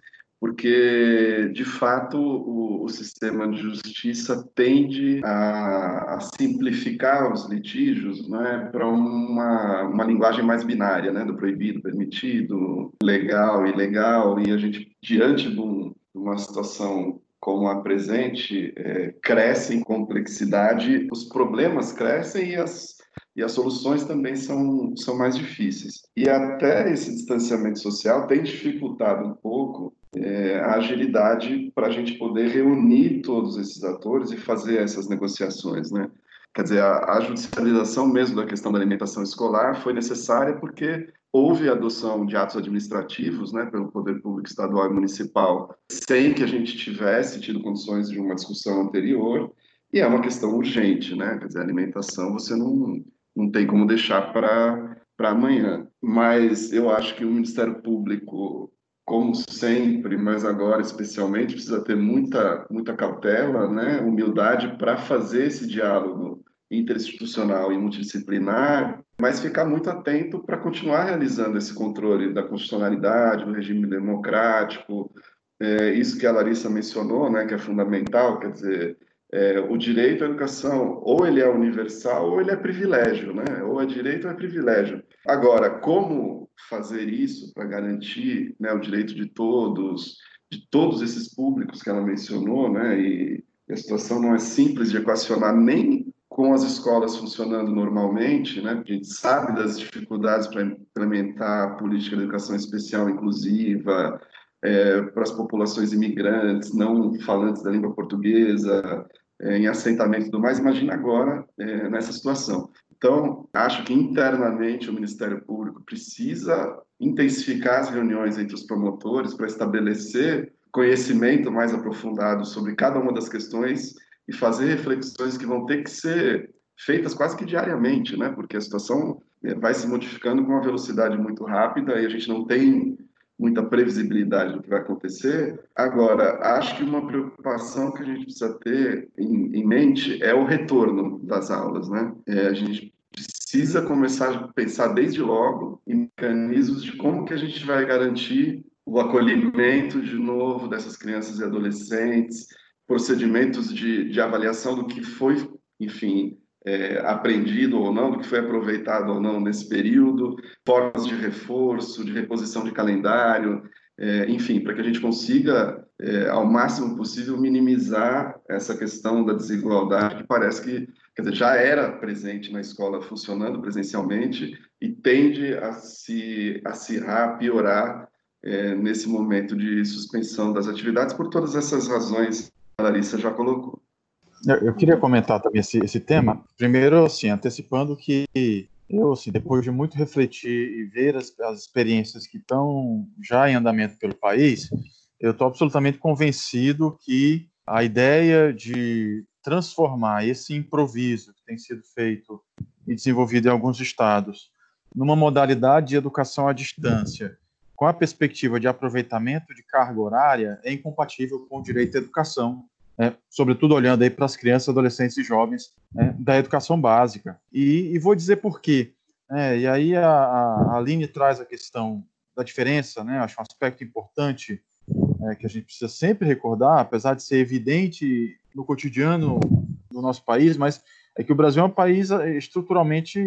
porque, de fato, o, o, sistema de justiça tende a, a simplificar os litígios né, para uma, uma linguagem mais binária, né, do proibido, permitido, legal, ilegal, e a gente, diante de, um, de uma situação como a presente, é, cresce em complexidade, os problemas crescem e as e as soluções também são, são mais difíceis. E até esse distanciamento social tem dificultado um pouco é, a agilidade para a gente poder reunir todos esses atores e fazer essas negociações, né? Quer dizer, a, a judicialização mesmo da questão da alimentação escolar foi necessária porque houve adoção de atos administrativos, né, pelo poder público estadual e municipal, sem que a gente tivesse tido condições de uma discussão anterior, e é uma questão urgente, né? Quer dizer, alimentação você não, não tem como deixar para amanhã. Mas eu acho que o Ministério Público como sempre, mas agora especialmente, precisa ter muita, muita cautela, né, humildade para fazer esse diálogo interinstitucional e multidisciplinar, mas ficar muito atento para continuar realizando esse controle da constitucionalidade, do regime democrático, é, isso que a Larissa mencionou, né, que é fundamental, quer dizer, é, o direito à educação, ou ele é universal ou ele é privilégio, né? Ou é direito ou é privilégio. Agora, como fazer isso para garantir né, o direito de todos, de todos esses públicos que ela mencionou, né? E a situação não é simples de equacionar nem com as escolas funcionando normalmente, né? A gente sabe das dificuldades para implementar a política de educação especial inclusiva, é, para as populações imigrantes, não falantes da língua portuguesa, é, em assentamento e tudo mais, imagina agora é, nessa situação. Então, acho que internamente o Ministério Público precisa intensificar as reuniões entre os promotores para estabelecer conhecimento mais aprofundado sobre cada uma das questões e fazer reflexões que vão ter que ser feitas quase que diariamente, né? Porque a situação é, vai se modificando com uma velocidade muito rápida e a gente não tem muita previsibilidade do que vai acontecer. Agora, acho que uma preocupação que a gente precisa ter em, em mente é o retorno das aulas, né? É, a gente precisa começar a pensar desde logo em mecanismos de como que a gente vai garantir o acolhimento de novo dessas crianças e adolescentes, procedimentos de, de avaliação do que foi, enfim, é, aprendido ou não, do que foi aproveitado ou não nesse período, formas de reforço, de reposição de calendário, é, enfim, para que a gente consiga, é, ao máximo possível, minimizar essa questão da desigualdade que parece que quer dizer, já era presente na escola funcionando presencialmente e tende a se acirrar, piorar é, nesse momento de suspensão das atividades por todas essas razões que a Larissa já colocou. Eu queria comentar também esse, esse tema. Primeiro, assim, antecipando que eu, assim, depois de muito refletir e ver as, as experiências que estão já em andamento pelo país, eu estou absolutamente convencido que a ideia de transformar esse improviso que tem sido feito e desenvolvido em alguns estados numa modalidade de educação à distância, com a perspectiva de aproveitamento de carga horária, é incompatível com o direito à educação né, sobretudo olhando aí para as crianças, adolescentes e jovens né, da educação básica. E, e, vou dizer por quê. Né, e aí a, a Aline traz a questão da diferença, né, acho um aspecto importante é, que a gente precisa sempre recordar, apesar de ser evidente no cotidiano do nosso país, mas é que o Brasil é um país é, estruturalmente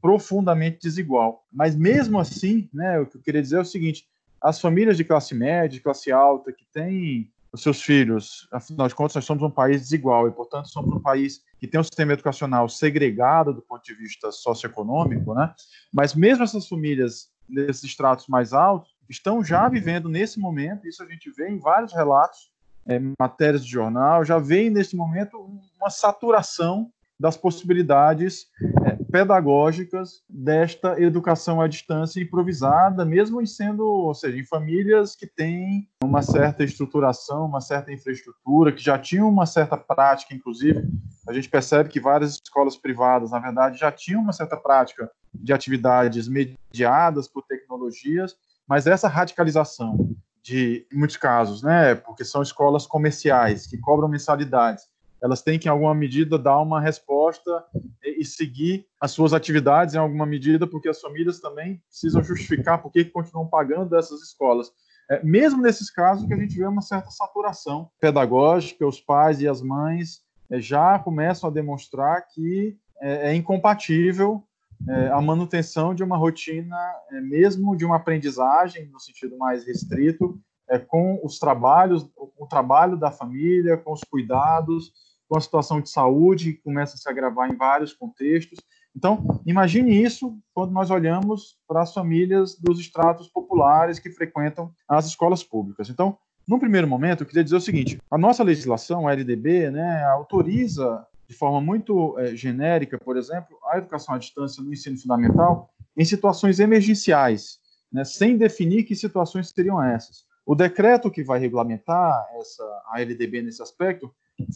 profundamente desigual. Mas mesmo assim, né, o que eu queria dizer é o seguinte: as famílias de classe média, de classe alta, que têm os seus filhos. Afinal de contas, nós somos um país desigual e, portanto, somos um país que tem um sistema educacional segregado do ponto de vista socioeconômico, né? Mas mesmo essas famílias nesses estratos mais altos estão já vivendo nesse momento, isso a gente vê em vários relatos, é, matérias de jornal, já vê nesse momento uma saturação das possibilidades é, pedagógicas desta educação à distância improvisada, mesmo sendo, ou seja, em famílias que têm uma certa estruturação, uma certa infraestrutura, que já tinham uma certa prática, inclusive, a gente percebe que várias escolas privadas, na verdade, já tinham uma certa prática de atividades mediadas por tecnologias, mas essa radicalização de, em muitos casos, né, porque são escolas comerciais que cobram mensalidades, elas têm que, em alguma medida, dar uma resposta e, seguir as suas atividades em alguma medida, porque as famílias também precisam justificar por que continuam pagando dessas escolas. É, mesmo nesses casos que a gente vê uma certa saturação pedagógica, os pais e as mães é, já começam a demonstrar que é, é incompatível é, a manutenção de uma rotina, é, mesmo de uma aprendizagem no sentido mais restrito, é, com os trabalhos, o trabalho da família, com os cuidados, com a situação de saúde começa a se agravar em vários contextos. Então, imagine isso quando nós olhamos para as famílias dos estratos populares que frequentam as escolas públicas. Então, num primeiro momento, eu queria dizer o seguinte: a nossa legislação, a LDB, né, autoriza de forma muito é, genérica, por exemplo, a educação à distância no ensino fundamental em situações emergenciais, né, sem definir que situações seriam essas. O decreto que vai regulamentar essa, a LDB nesse aspecto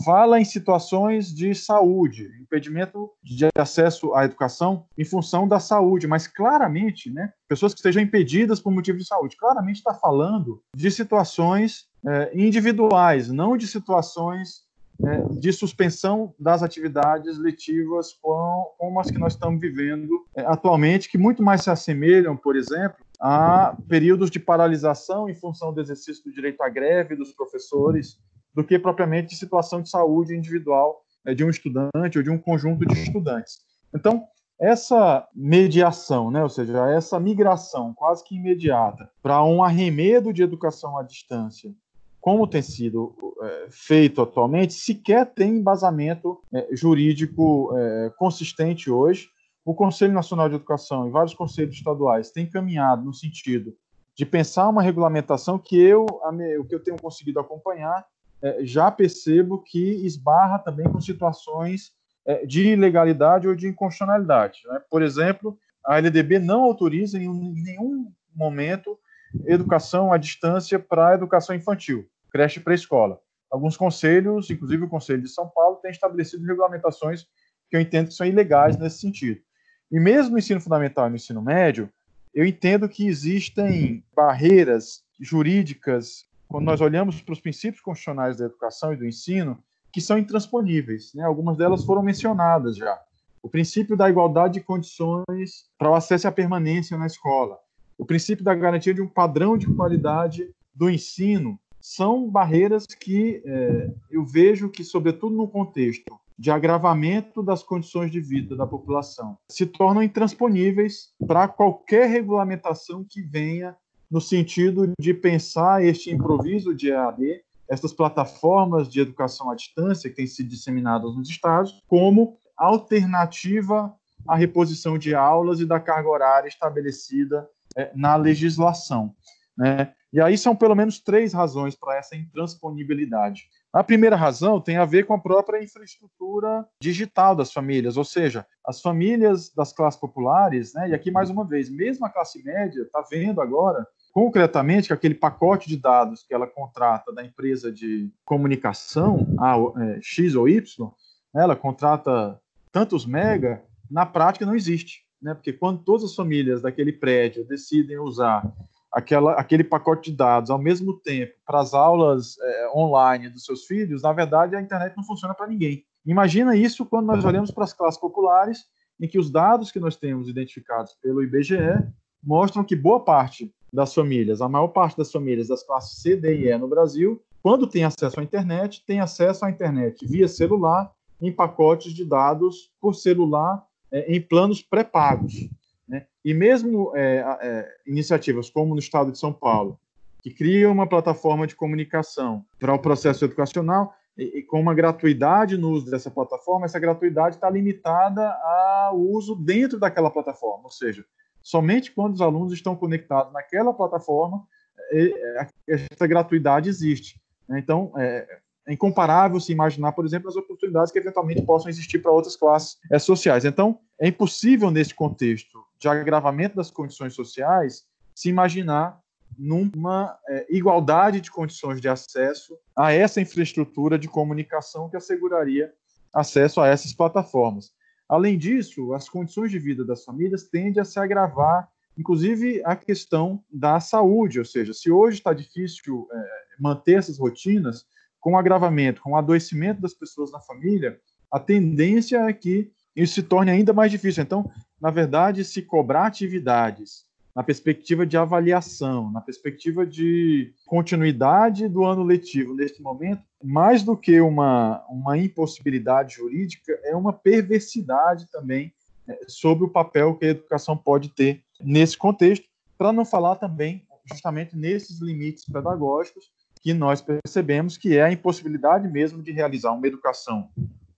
fala em situações de saúde, impedimento de acesso à educação em função da saúde, mas claramente, né, pessoas que estejam impedidas por motivo de saúde, claramente está falando de situações é, individuais, não de situações é, de suspensão das atividades letivas como, as que nós estamos vivendo é, atualmente, que muito mais se assemelham, por exemplo, a períodos de paralisação em função do exercício do direito à greve dos professores, do que propriamente situação de saúde individual é, de um estudante ou de um conjunto de estudantes. Então, essa mediação, né, ou seja, essa migração quase que imediata para um arremedo de educação à distância, como tem sido é, feito atualmente, sequer tem embasamento é, jurídico é, consistente hoje. O Conselho Nacional de Educação e vários conselhos estaduais têm caminhado no sentido de pensar uma regulamentação que eu, o que eu tenho conseguido acompanhar, já percebo que esbarra também com situações é, de ilegalidade ou de inconstitucionalidade. Né? Por exemplo, a LDB não autoriza em nenhum momento educação à distância para educação infantil, creche pré-escola. Alguns conselhos, inclusive o Conselho de São Paulo, têm estabelecido regulamentações que eu entendo que são ilegais nesse sentido. E mesmo no ensino fundamental e no ensino médio, eu entendo que existem barreiras jurídicas, quando nós olhamos para os princípios constitucionais da educação e do ensino, que são intransponíveis. Né? Algumas delas foram mencionadas já. O princípio da igualdade de condições para o acesso à permanência na escola. O princípio da garantia de um padrão de qualidade do ensino são barreiras que é, eu vejo que, sobretudo no contexto de agravamento das condições de vida da população, se tornam intransponíveis para qualquer regulamentação que venha no sentido de pensar este improviso de EAD essas plataformas de educação à distância que têm sido disseminadas nos estados como alternativa à reposição de aulas e da carga horária estabelecida é, na legislação. Né? E aí são pelo menos três razões para essa intransponibilidade. A primeira razão tem a ver com a própria infraestrutura digital das famílias, ou seja, as famílias das classes populares, né, e aqui mais uma vez, mesmo a classe média está vendo agora concretamente que aquele pacote de dados que ela contrata da empresa de comunicação, a, é, X ou Y, né, ela contrata tantos mega, na prática não existe. Né? Porque quando todas as famílias daquele prédio decidem usar aquela, aquele pacote de dados ao mesmo tempo para as aulas é, online dos seus filhos, na verdade a internet não funciona para ninguém. Imagina isso quando nós olhamos para as classes populares, em que os dados que nós temos identificados pelo IBGE mostram que boa parte das famílias, a maior parte das famílias das classes C, D e E no Brasil, quando tem acesso à internet, tem acesso à internet via celular, em pacotes de dados por celular, é, em planos pré-pagos. Né? E mesmo é, é, iniciativas como no estado de São Paulo, que criam uma plataforma de comunicação para o processo educacional, e, e com uma gratuidade no uso dessa plataforma, essa gratuidade está limitada ao uso dentro daquela plataforma, ou seja, Somente quando os alunos estão conectados naquela plataforma, é, essa gratuidade existe. Né? Então, é, é incomparável se imaginar, por exemplo, as oportunidades que eventualmente possam existir para outras classes é, sociais. Então, é impossível, nesse contexto de agravamento das condições sociais, se imaginar numa é, igualdade de condições de acesso a essa infraestrutura de comunicação que asseguraria acesso a essas plataformas. Além disso, as condições de vida das famílias tendem a se agravar, inclusive a questão da saúde, ou seja, se hoje está difícil é, manter essas rotinas, com o agravamento, com o adoecimento das pessoas na família, a tendência é que isso se torne ainda mais difícil. Então, na verdade, se cobrar atividades na perspectiva de avaliação, na perspectiva de continuidade do ano letivo. Neste momento, mais do que uma, uma impossibilidade jurídica, é uma perversidade também é, sobre o papel que a educação pode ter nesse contexto, para não falar também justamente nesses limites pedagógicos que nós percebemos que é a impossibilidade mesmo de realizar uma educação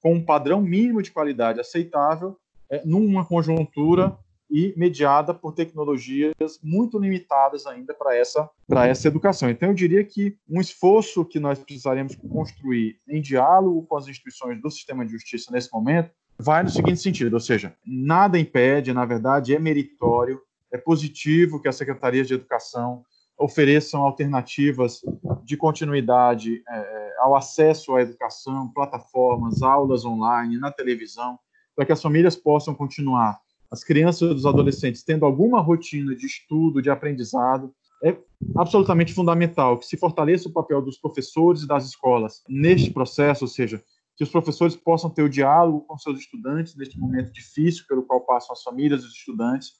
com um padrão mínimo de qualidade aceitável é, numa conjuntura e mediada por tecnologias muito limitadas ainda para essa, para essa educação. Então, eu diria que um esforço que nós precisaremos construir em diálogo com as instituições do sistema de justiça nesse momento vai no seguinte sentido, ou seja, nada impede, na verdade, é meritório, é positivo que as secretarias de educação ofereçam alternativas de continuidade é, ao acesso à educação, plataformas, aulas online, na televisão, para que as famílias possam continuar as crianças e os adolescentes tendo alguma rotina de estudo, de aprendizado, é absolutamente fundamental que se fortaleça o papel dos professores e das escolas neste processo, ou seja, que os professores possam ter o diálogo com seus estudantes neste momento difícil pelo qual passam as famílias e os estudantes,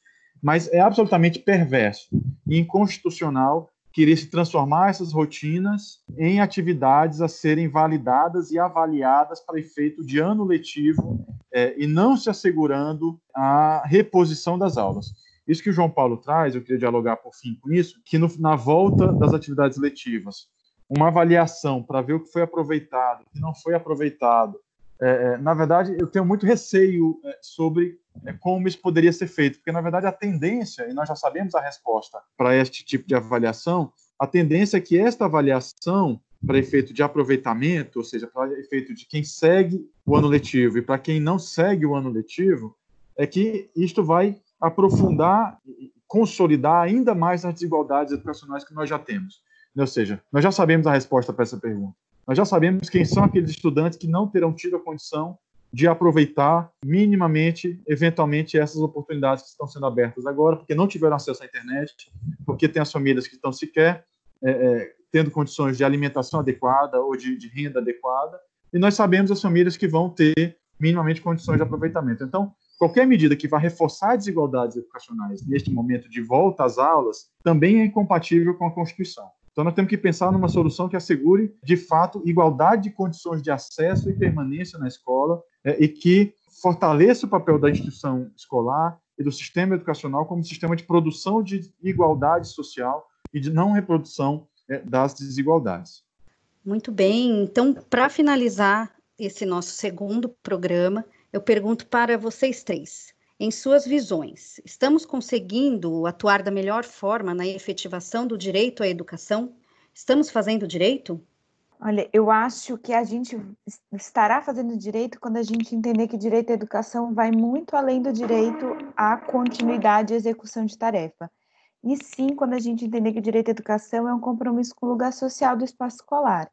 mas é absolutamente perverso e inconstitucional querer se transformar essas rotinas em atividades a serem validadas e avaliadas para efeito de ano letivo é, e não se assegurando a reposição das aulas. Isso que o João Paulo traz, eu queria dialogar por fim com isso, que no, na volta das atividades letivas, uma avaliação para ver o que foi aproveitado, o que não foi aproveitado. É, é, na verdade, eu tenho muito receio é, sobre é, como isso poderia ser feito, porque, na verdade, a tendência, e nós já sabemos a resposta para este tipo de avaliação, a tendência é que esta avaliação, para efeito de aproveitamento, ou seja, para efeito de quem segue o ano letivo e para quem não segue o ano letivo, é que isto vai aprofundar e consolidar ainda mais as desigualdades educacionais que nós já temos. Ou seja, nós já sabemos a resposta para essa pergunta. Nós já sabemos quem são aqueles estudantes que não terão tido a condição de aproveitar minimamente, eventualmente, essas oportunidades que estão sendo abertas agora, porque não tiveram acesso à internet, porque tem as famílias que estão sequer é, é, tendo condições de alimentação adequada ou de, de renda adequada, e nós sabemos as famílias que vão ter minimamente condições de aproveitamento. Então, qualquer medida que vá reforçar desigualdades educacionais neste momento de volta às aulas também é incompatível com a Constituição. Então, nós temos que pensar numa solução que assegure, de fato, igualdade de condições de acesso e permanência na escola é, e que fortaleça o papel da instituição escolar e do sistema educacional como sistema de produção de igualdade social e de não reprodução é, das desigualdades. Muito bem. Então, para finalizar esse nosso segundo programa, eu pergunto para vocês três em suas visões. Estamos conseguindo atuar da melhor forma na efetivação do direito à educação? Estamos fazendo direito? Olha, eu acho que a gente estará fazendo direito quando a gente entender que direito à educação vai muito além do direito à continuidade e execução de tarefa. E sim, quando a gente entender que o direito à educação é um compromisso com o lugar social do espaço escolar.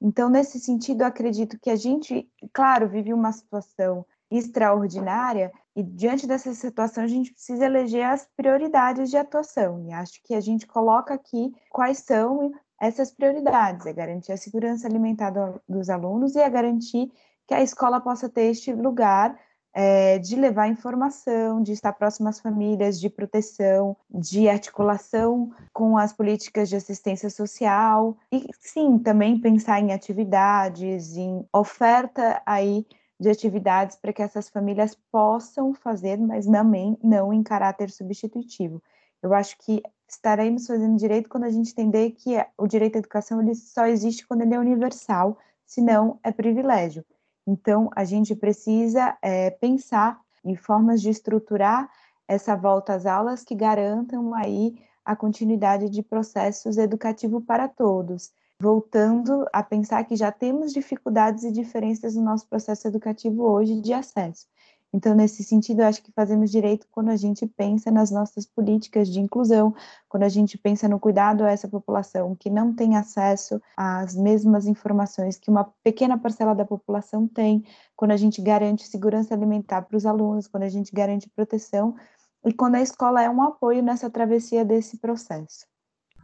Então, nesse sentido, acredito que a gente, claro, vive uma situação extraordinária, e diante dessa situação a gente precisa eleger as prioridades de atuação. E acho que a gente coloca aqui quais são essas prioridades: é garantir a segurança alimentar dos alunos e é garantir que a escola possa ter este lugar é, de levar informação, de estar próximo às famílias, de proteção, de articulação com as políticas de assistência social e sim também pensar em atividades, em oferta aí de atividades para que essas famílias possam fazer, mas não, não em caráter substitutivo. Eu acho que estaremos fazendo direito quando a gente entender que o direito à educação ele só existe quando ele é universal, senão é privilégio. Então, a gente precisa é, pensar em formas de estruturar essa volta às aulas que garantam aí a continuidade de processos educativos para todos voltando a pensar que já temos dificuldades e diferenças no nosso processo educativo hoje de acesso. Então, nesse sentido, eu acho que fazemos direito quando a gente pensa nas nossas políticas de inclusão, quando a gente pensa no cuidado a essa população que não tem acesso às mesmas informações que uma pequena parcela da população tem, quando a gente garante segurança alimentar para os alunos, quando a gente garante proteção e quando a escola é um apoio nessa travessia desse processo.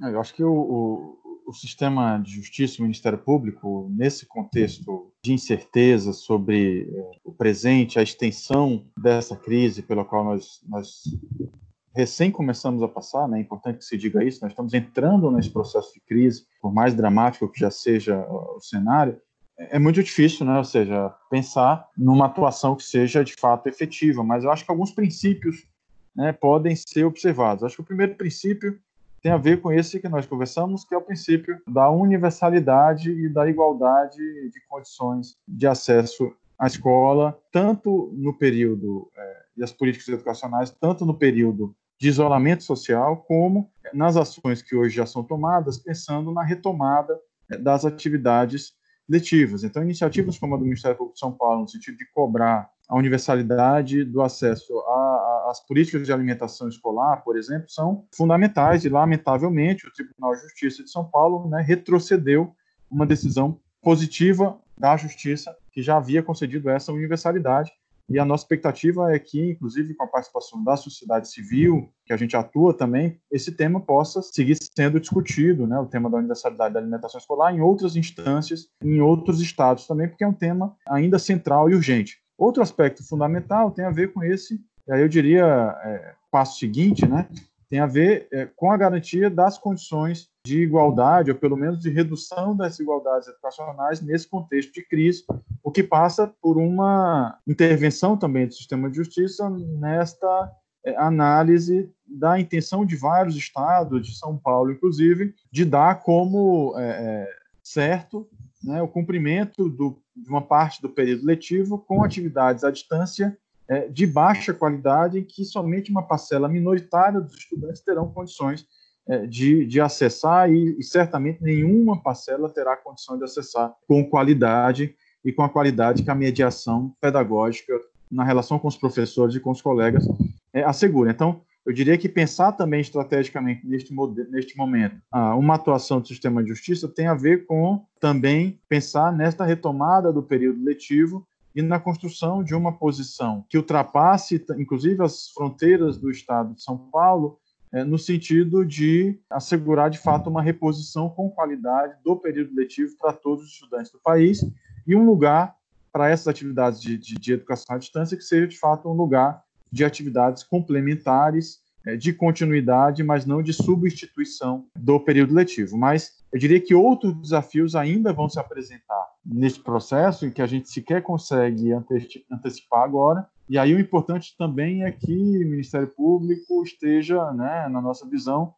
Eu acho que o, o o sistema de justiça, o Ministério Público, nesse contexto de incerteza sobre é, o presente, a extensão dessa crise pela qual nós, nós recém começamos a passar, né? é importante que se diga isso, nós estamos entrando nesse processo de crise, por mais dramático que já seja o cenário, é, é muito difícil, né? ou seja, pensar numa atuação que seja de fato efetiva, mas eu acho que alguns princípios né, podem ser observados. Acho que o primeiro princípio tem a ver com esse que nós conversamos, que é o princípio da universalidade e da igualdade de condições de acesso à escola, tanto no período é, e as políticas educacionais, tanto no período de isolamento social, como nas ações que hoje já são tomadas, pensando na retomada das atividades letivas. Então, iniciativas como a do Ministério Público de São Paulo, no sentido de cobrar a universalidade do acesso às políticas de alimentação escolar, por exemplo, são fundamentais e, lamentavelmente, o Tribunal de Justiça de São Paulo né, retrocedeu uma decisão positiva da Justiça que já havia concedido essa universalidade e a nossa expectativa é que, inclusive com a participação da sociedade civil, que a gente atua também, esse tema possa seguir sendo discutido, né, o tema da universalidade da alimentação escolar, em outras instâncias, em outros estados também, porque é um tema ainda central e urgente. Outro aspecto fundamental tem a ver com esse, aí eu diria, é, passo seguinte, né, tem a ver é, com a garantia das condições de igualdade, ou pelo menos de redução das desigualdades educacionais nesse contexto de crise, o que passa por uma intervenção também do sistema de justiça nesta é, análise da intenção de vários estados, de São Paulo inclusive, de dar como é, é certo né, o cumprimento do, de uma parte do período letivo com atividades à distância é, de baixa qualidade, em que somente uma parcela minoritária dos estudantes terão condições é, de, de acessar e, e, certamente nenhuma parcela terá condição de acessar com qualidade e com a qualidade que a mediação pedagógica na relação com os professores e com os colegas é, assegura. Então, eu diria que pensar também estrategicamente neste, neste momento uma atuação do sistema de justiça tem a ver com também pensar nesta retomada do período letivo e na construção de uma posição que ultrapasse, inclusive, as fronteiras do Estado de São Paulo, é, no sentido de assegurar, de fato, uma reposição com qualidade do período letivo para todos os estudantes do país e um lugar para essas atividades de, de, de educação à distância que seja, de fato, um lugar de atividades complementares é, de continuidade, mas não de substituição do período letivo. Mas eu diria que outros desafios ainda vão se apresentar nesse processo, em que a gente sequer consegue antecipar agora. E aí o importante também é que o Ministério Público esteja, né, na nossa visão,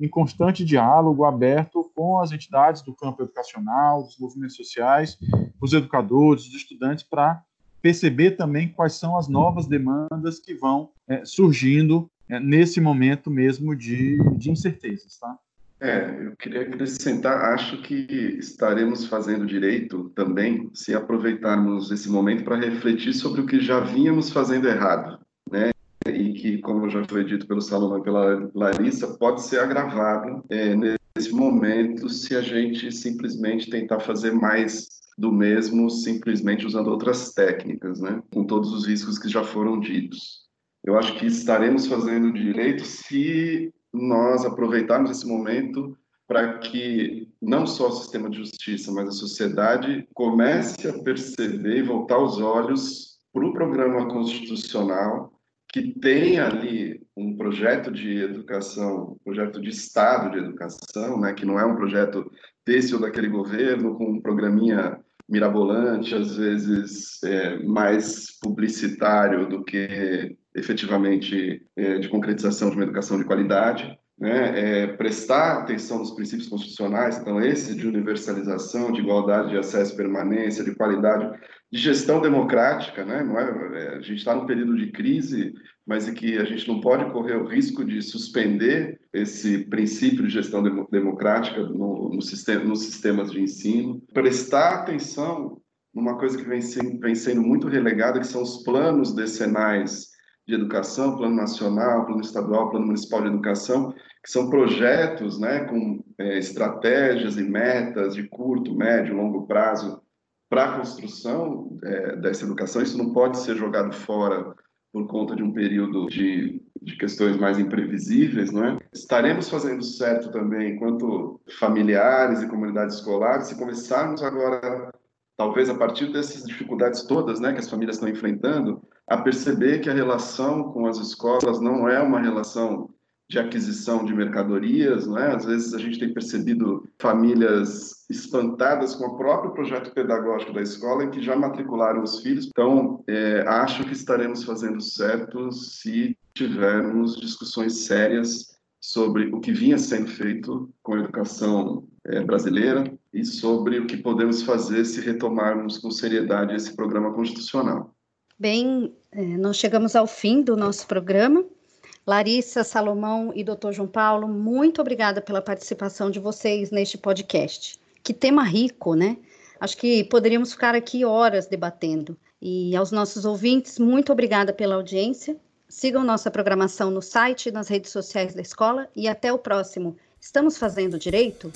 em constante diálogo aberto com as entidades do campo educacional, dos movimentos sociais, os educadores, os estudantes, para perceber também quais são as novas demandas que vão é, surgindo é, nesse momento mesmo de, de incertezas, tá? É, eu queria acrescentar, acho que estaremos fazendo direito também se aproveitarmos esse momento para refletir sobre o que já vínhamos fazendo errado, né? E que, como já foi dito pelo Salomão e pela Larissa, pode ser agravado é, nesse momento se a gente simplesmente tentar fazer mais do mesmo, simplesmente usando outras técnicas, né? Com todos os riscos que já foram ditos. Eu acho que estaremos fazendo direito se nós aproveitarmos esse momento para que não só o sistema de justiça, mas a sociedade comece a perceber e voltar os olhos para o programa constitucional que tem ali um projeto de educação, projeto de Estado de educação, né, que não é um projeto desse ou daquele governo, com um programinha mirabolante, às vezes é, mais publicitário do que efetivamente é, de concretização de uma educação de qualidade, né, é, prestar atenção nos princípios constitucionais, então esse de universalização, de igualdade de acesso, permanência, de qualidade, de gestão democrática, né, não é, é a gente está num período de crise, mas é que a gente não pode correr o risco de suspender esse princípio de gestão democrática no, no sistema, nos sistemas de ensino, prestar atenção numa coisa que vem, vem sendo muito relegada, que são os planos decenais de educação, plano nacional, plano estadual, plano municipal de educação, que são projetos né, com é, estratégias e metas de curto, médio, longo prazo para a construção é, dessa educação. Isso não pode ser jogado fora por conta de um período de, de questões mais imprevisíveis, não é? Estaremos fazendo certo também enquanto familiares e comunidades escolares se começarmos agora talvez a partir dessas dificuldades todas, né, que as famílias estão enfrentando, a perceber que a relação com as escolas não é uma relação de aquisição de mercadorias, não é? Às vezes a gente tem percebido famílias espantadas com o próprio projeto pedagógico da escola e que já matricularam os filhos. Então, é, acho que estaremos fazendo certo se tivermos discussões sérias sobre o que vinha sendo feito com a educação é, brasileira e sobre o que podemos fazer se retomarmos com seriedade esse programa constitucional. Bem, é, nós chegamos ao fim do nosso programa. Larissa, Salomão e Dr. João Paulo, muito obrigada pela participação de vocês neste podcast. Que tema rico, né? Acho que poderíamos ficar aqui horas debatendo. E aos nossos ouvintes, muito obrigada pela audiência. Sigam nossa programação no site e nas redes sociais da escola e até o próximo. Estamos fazendo direito?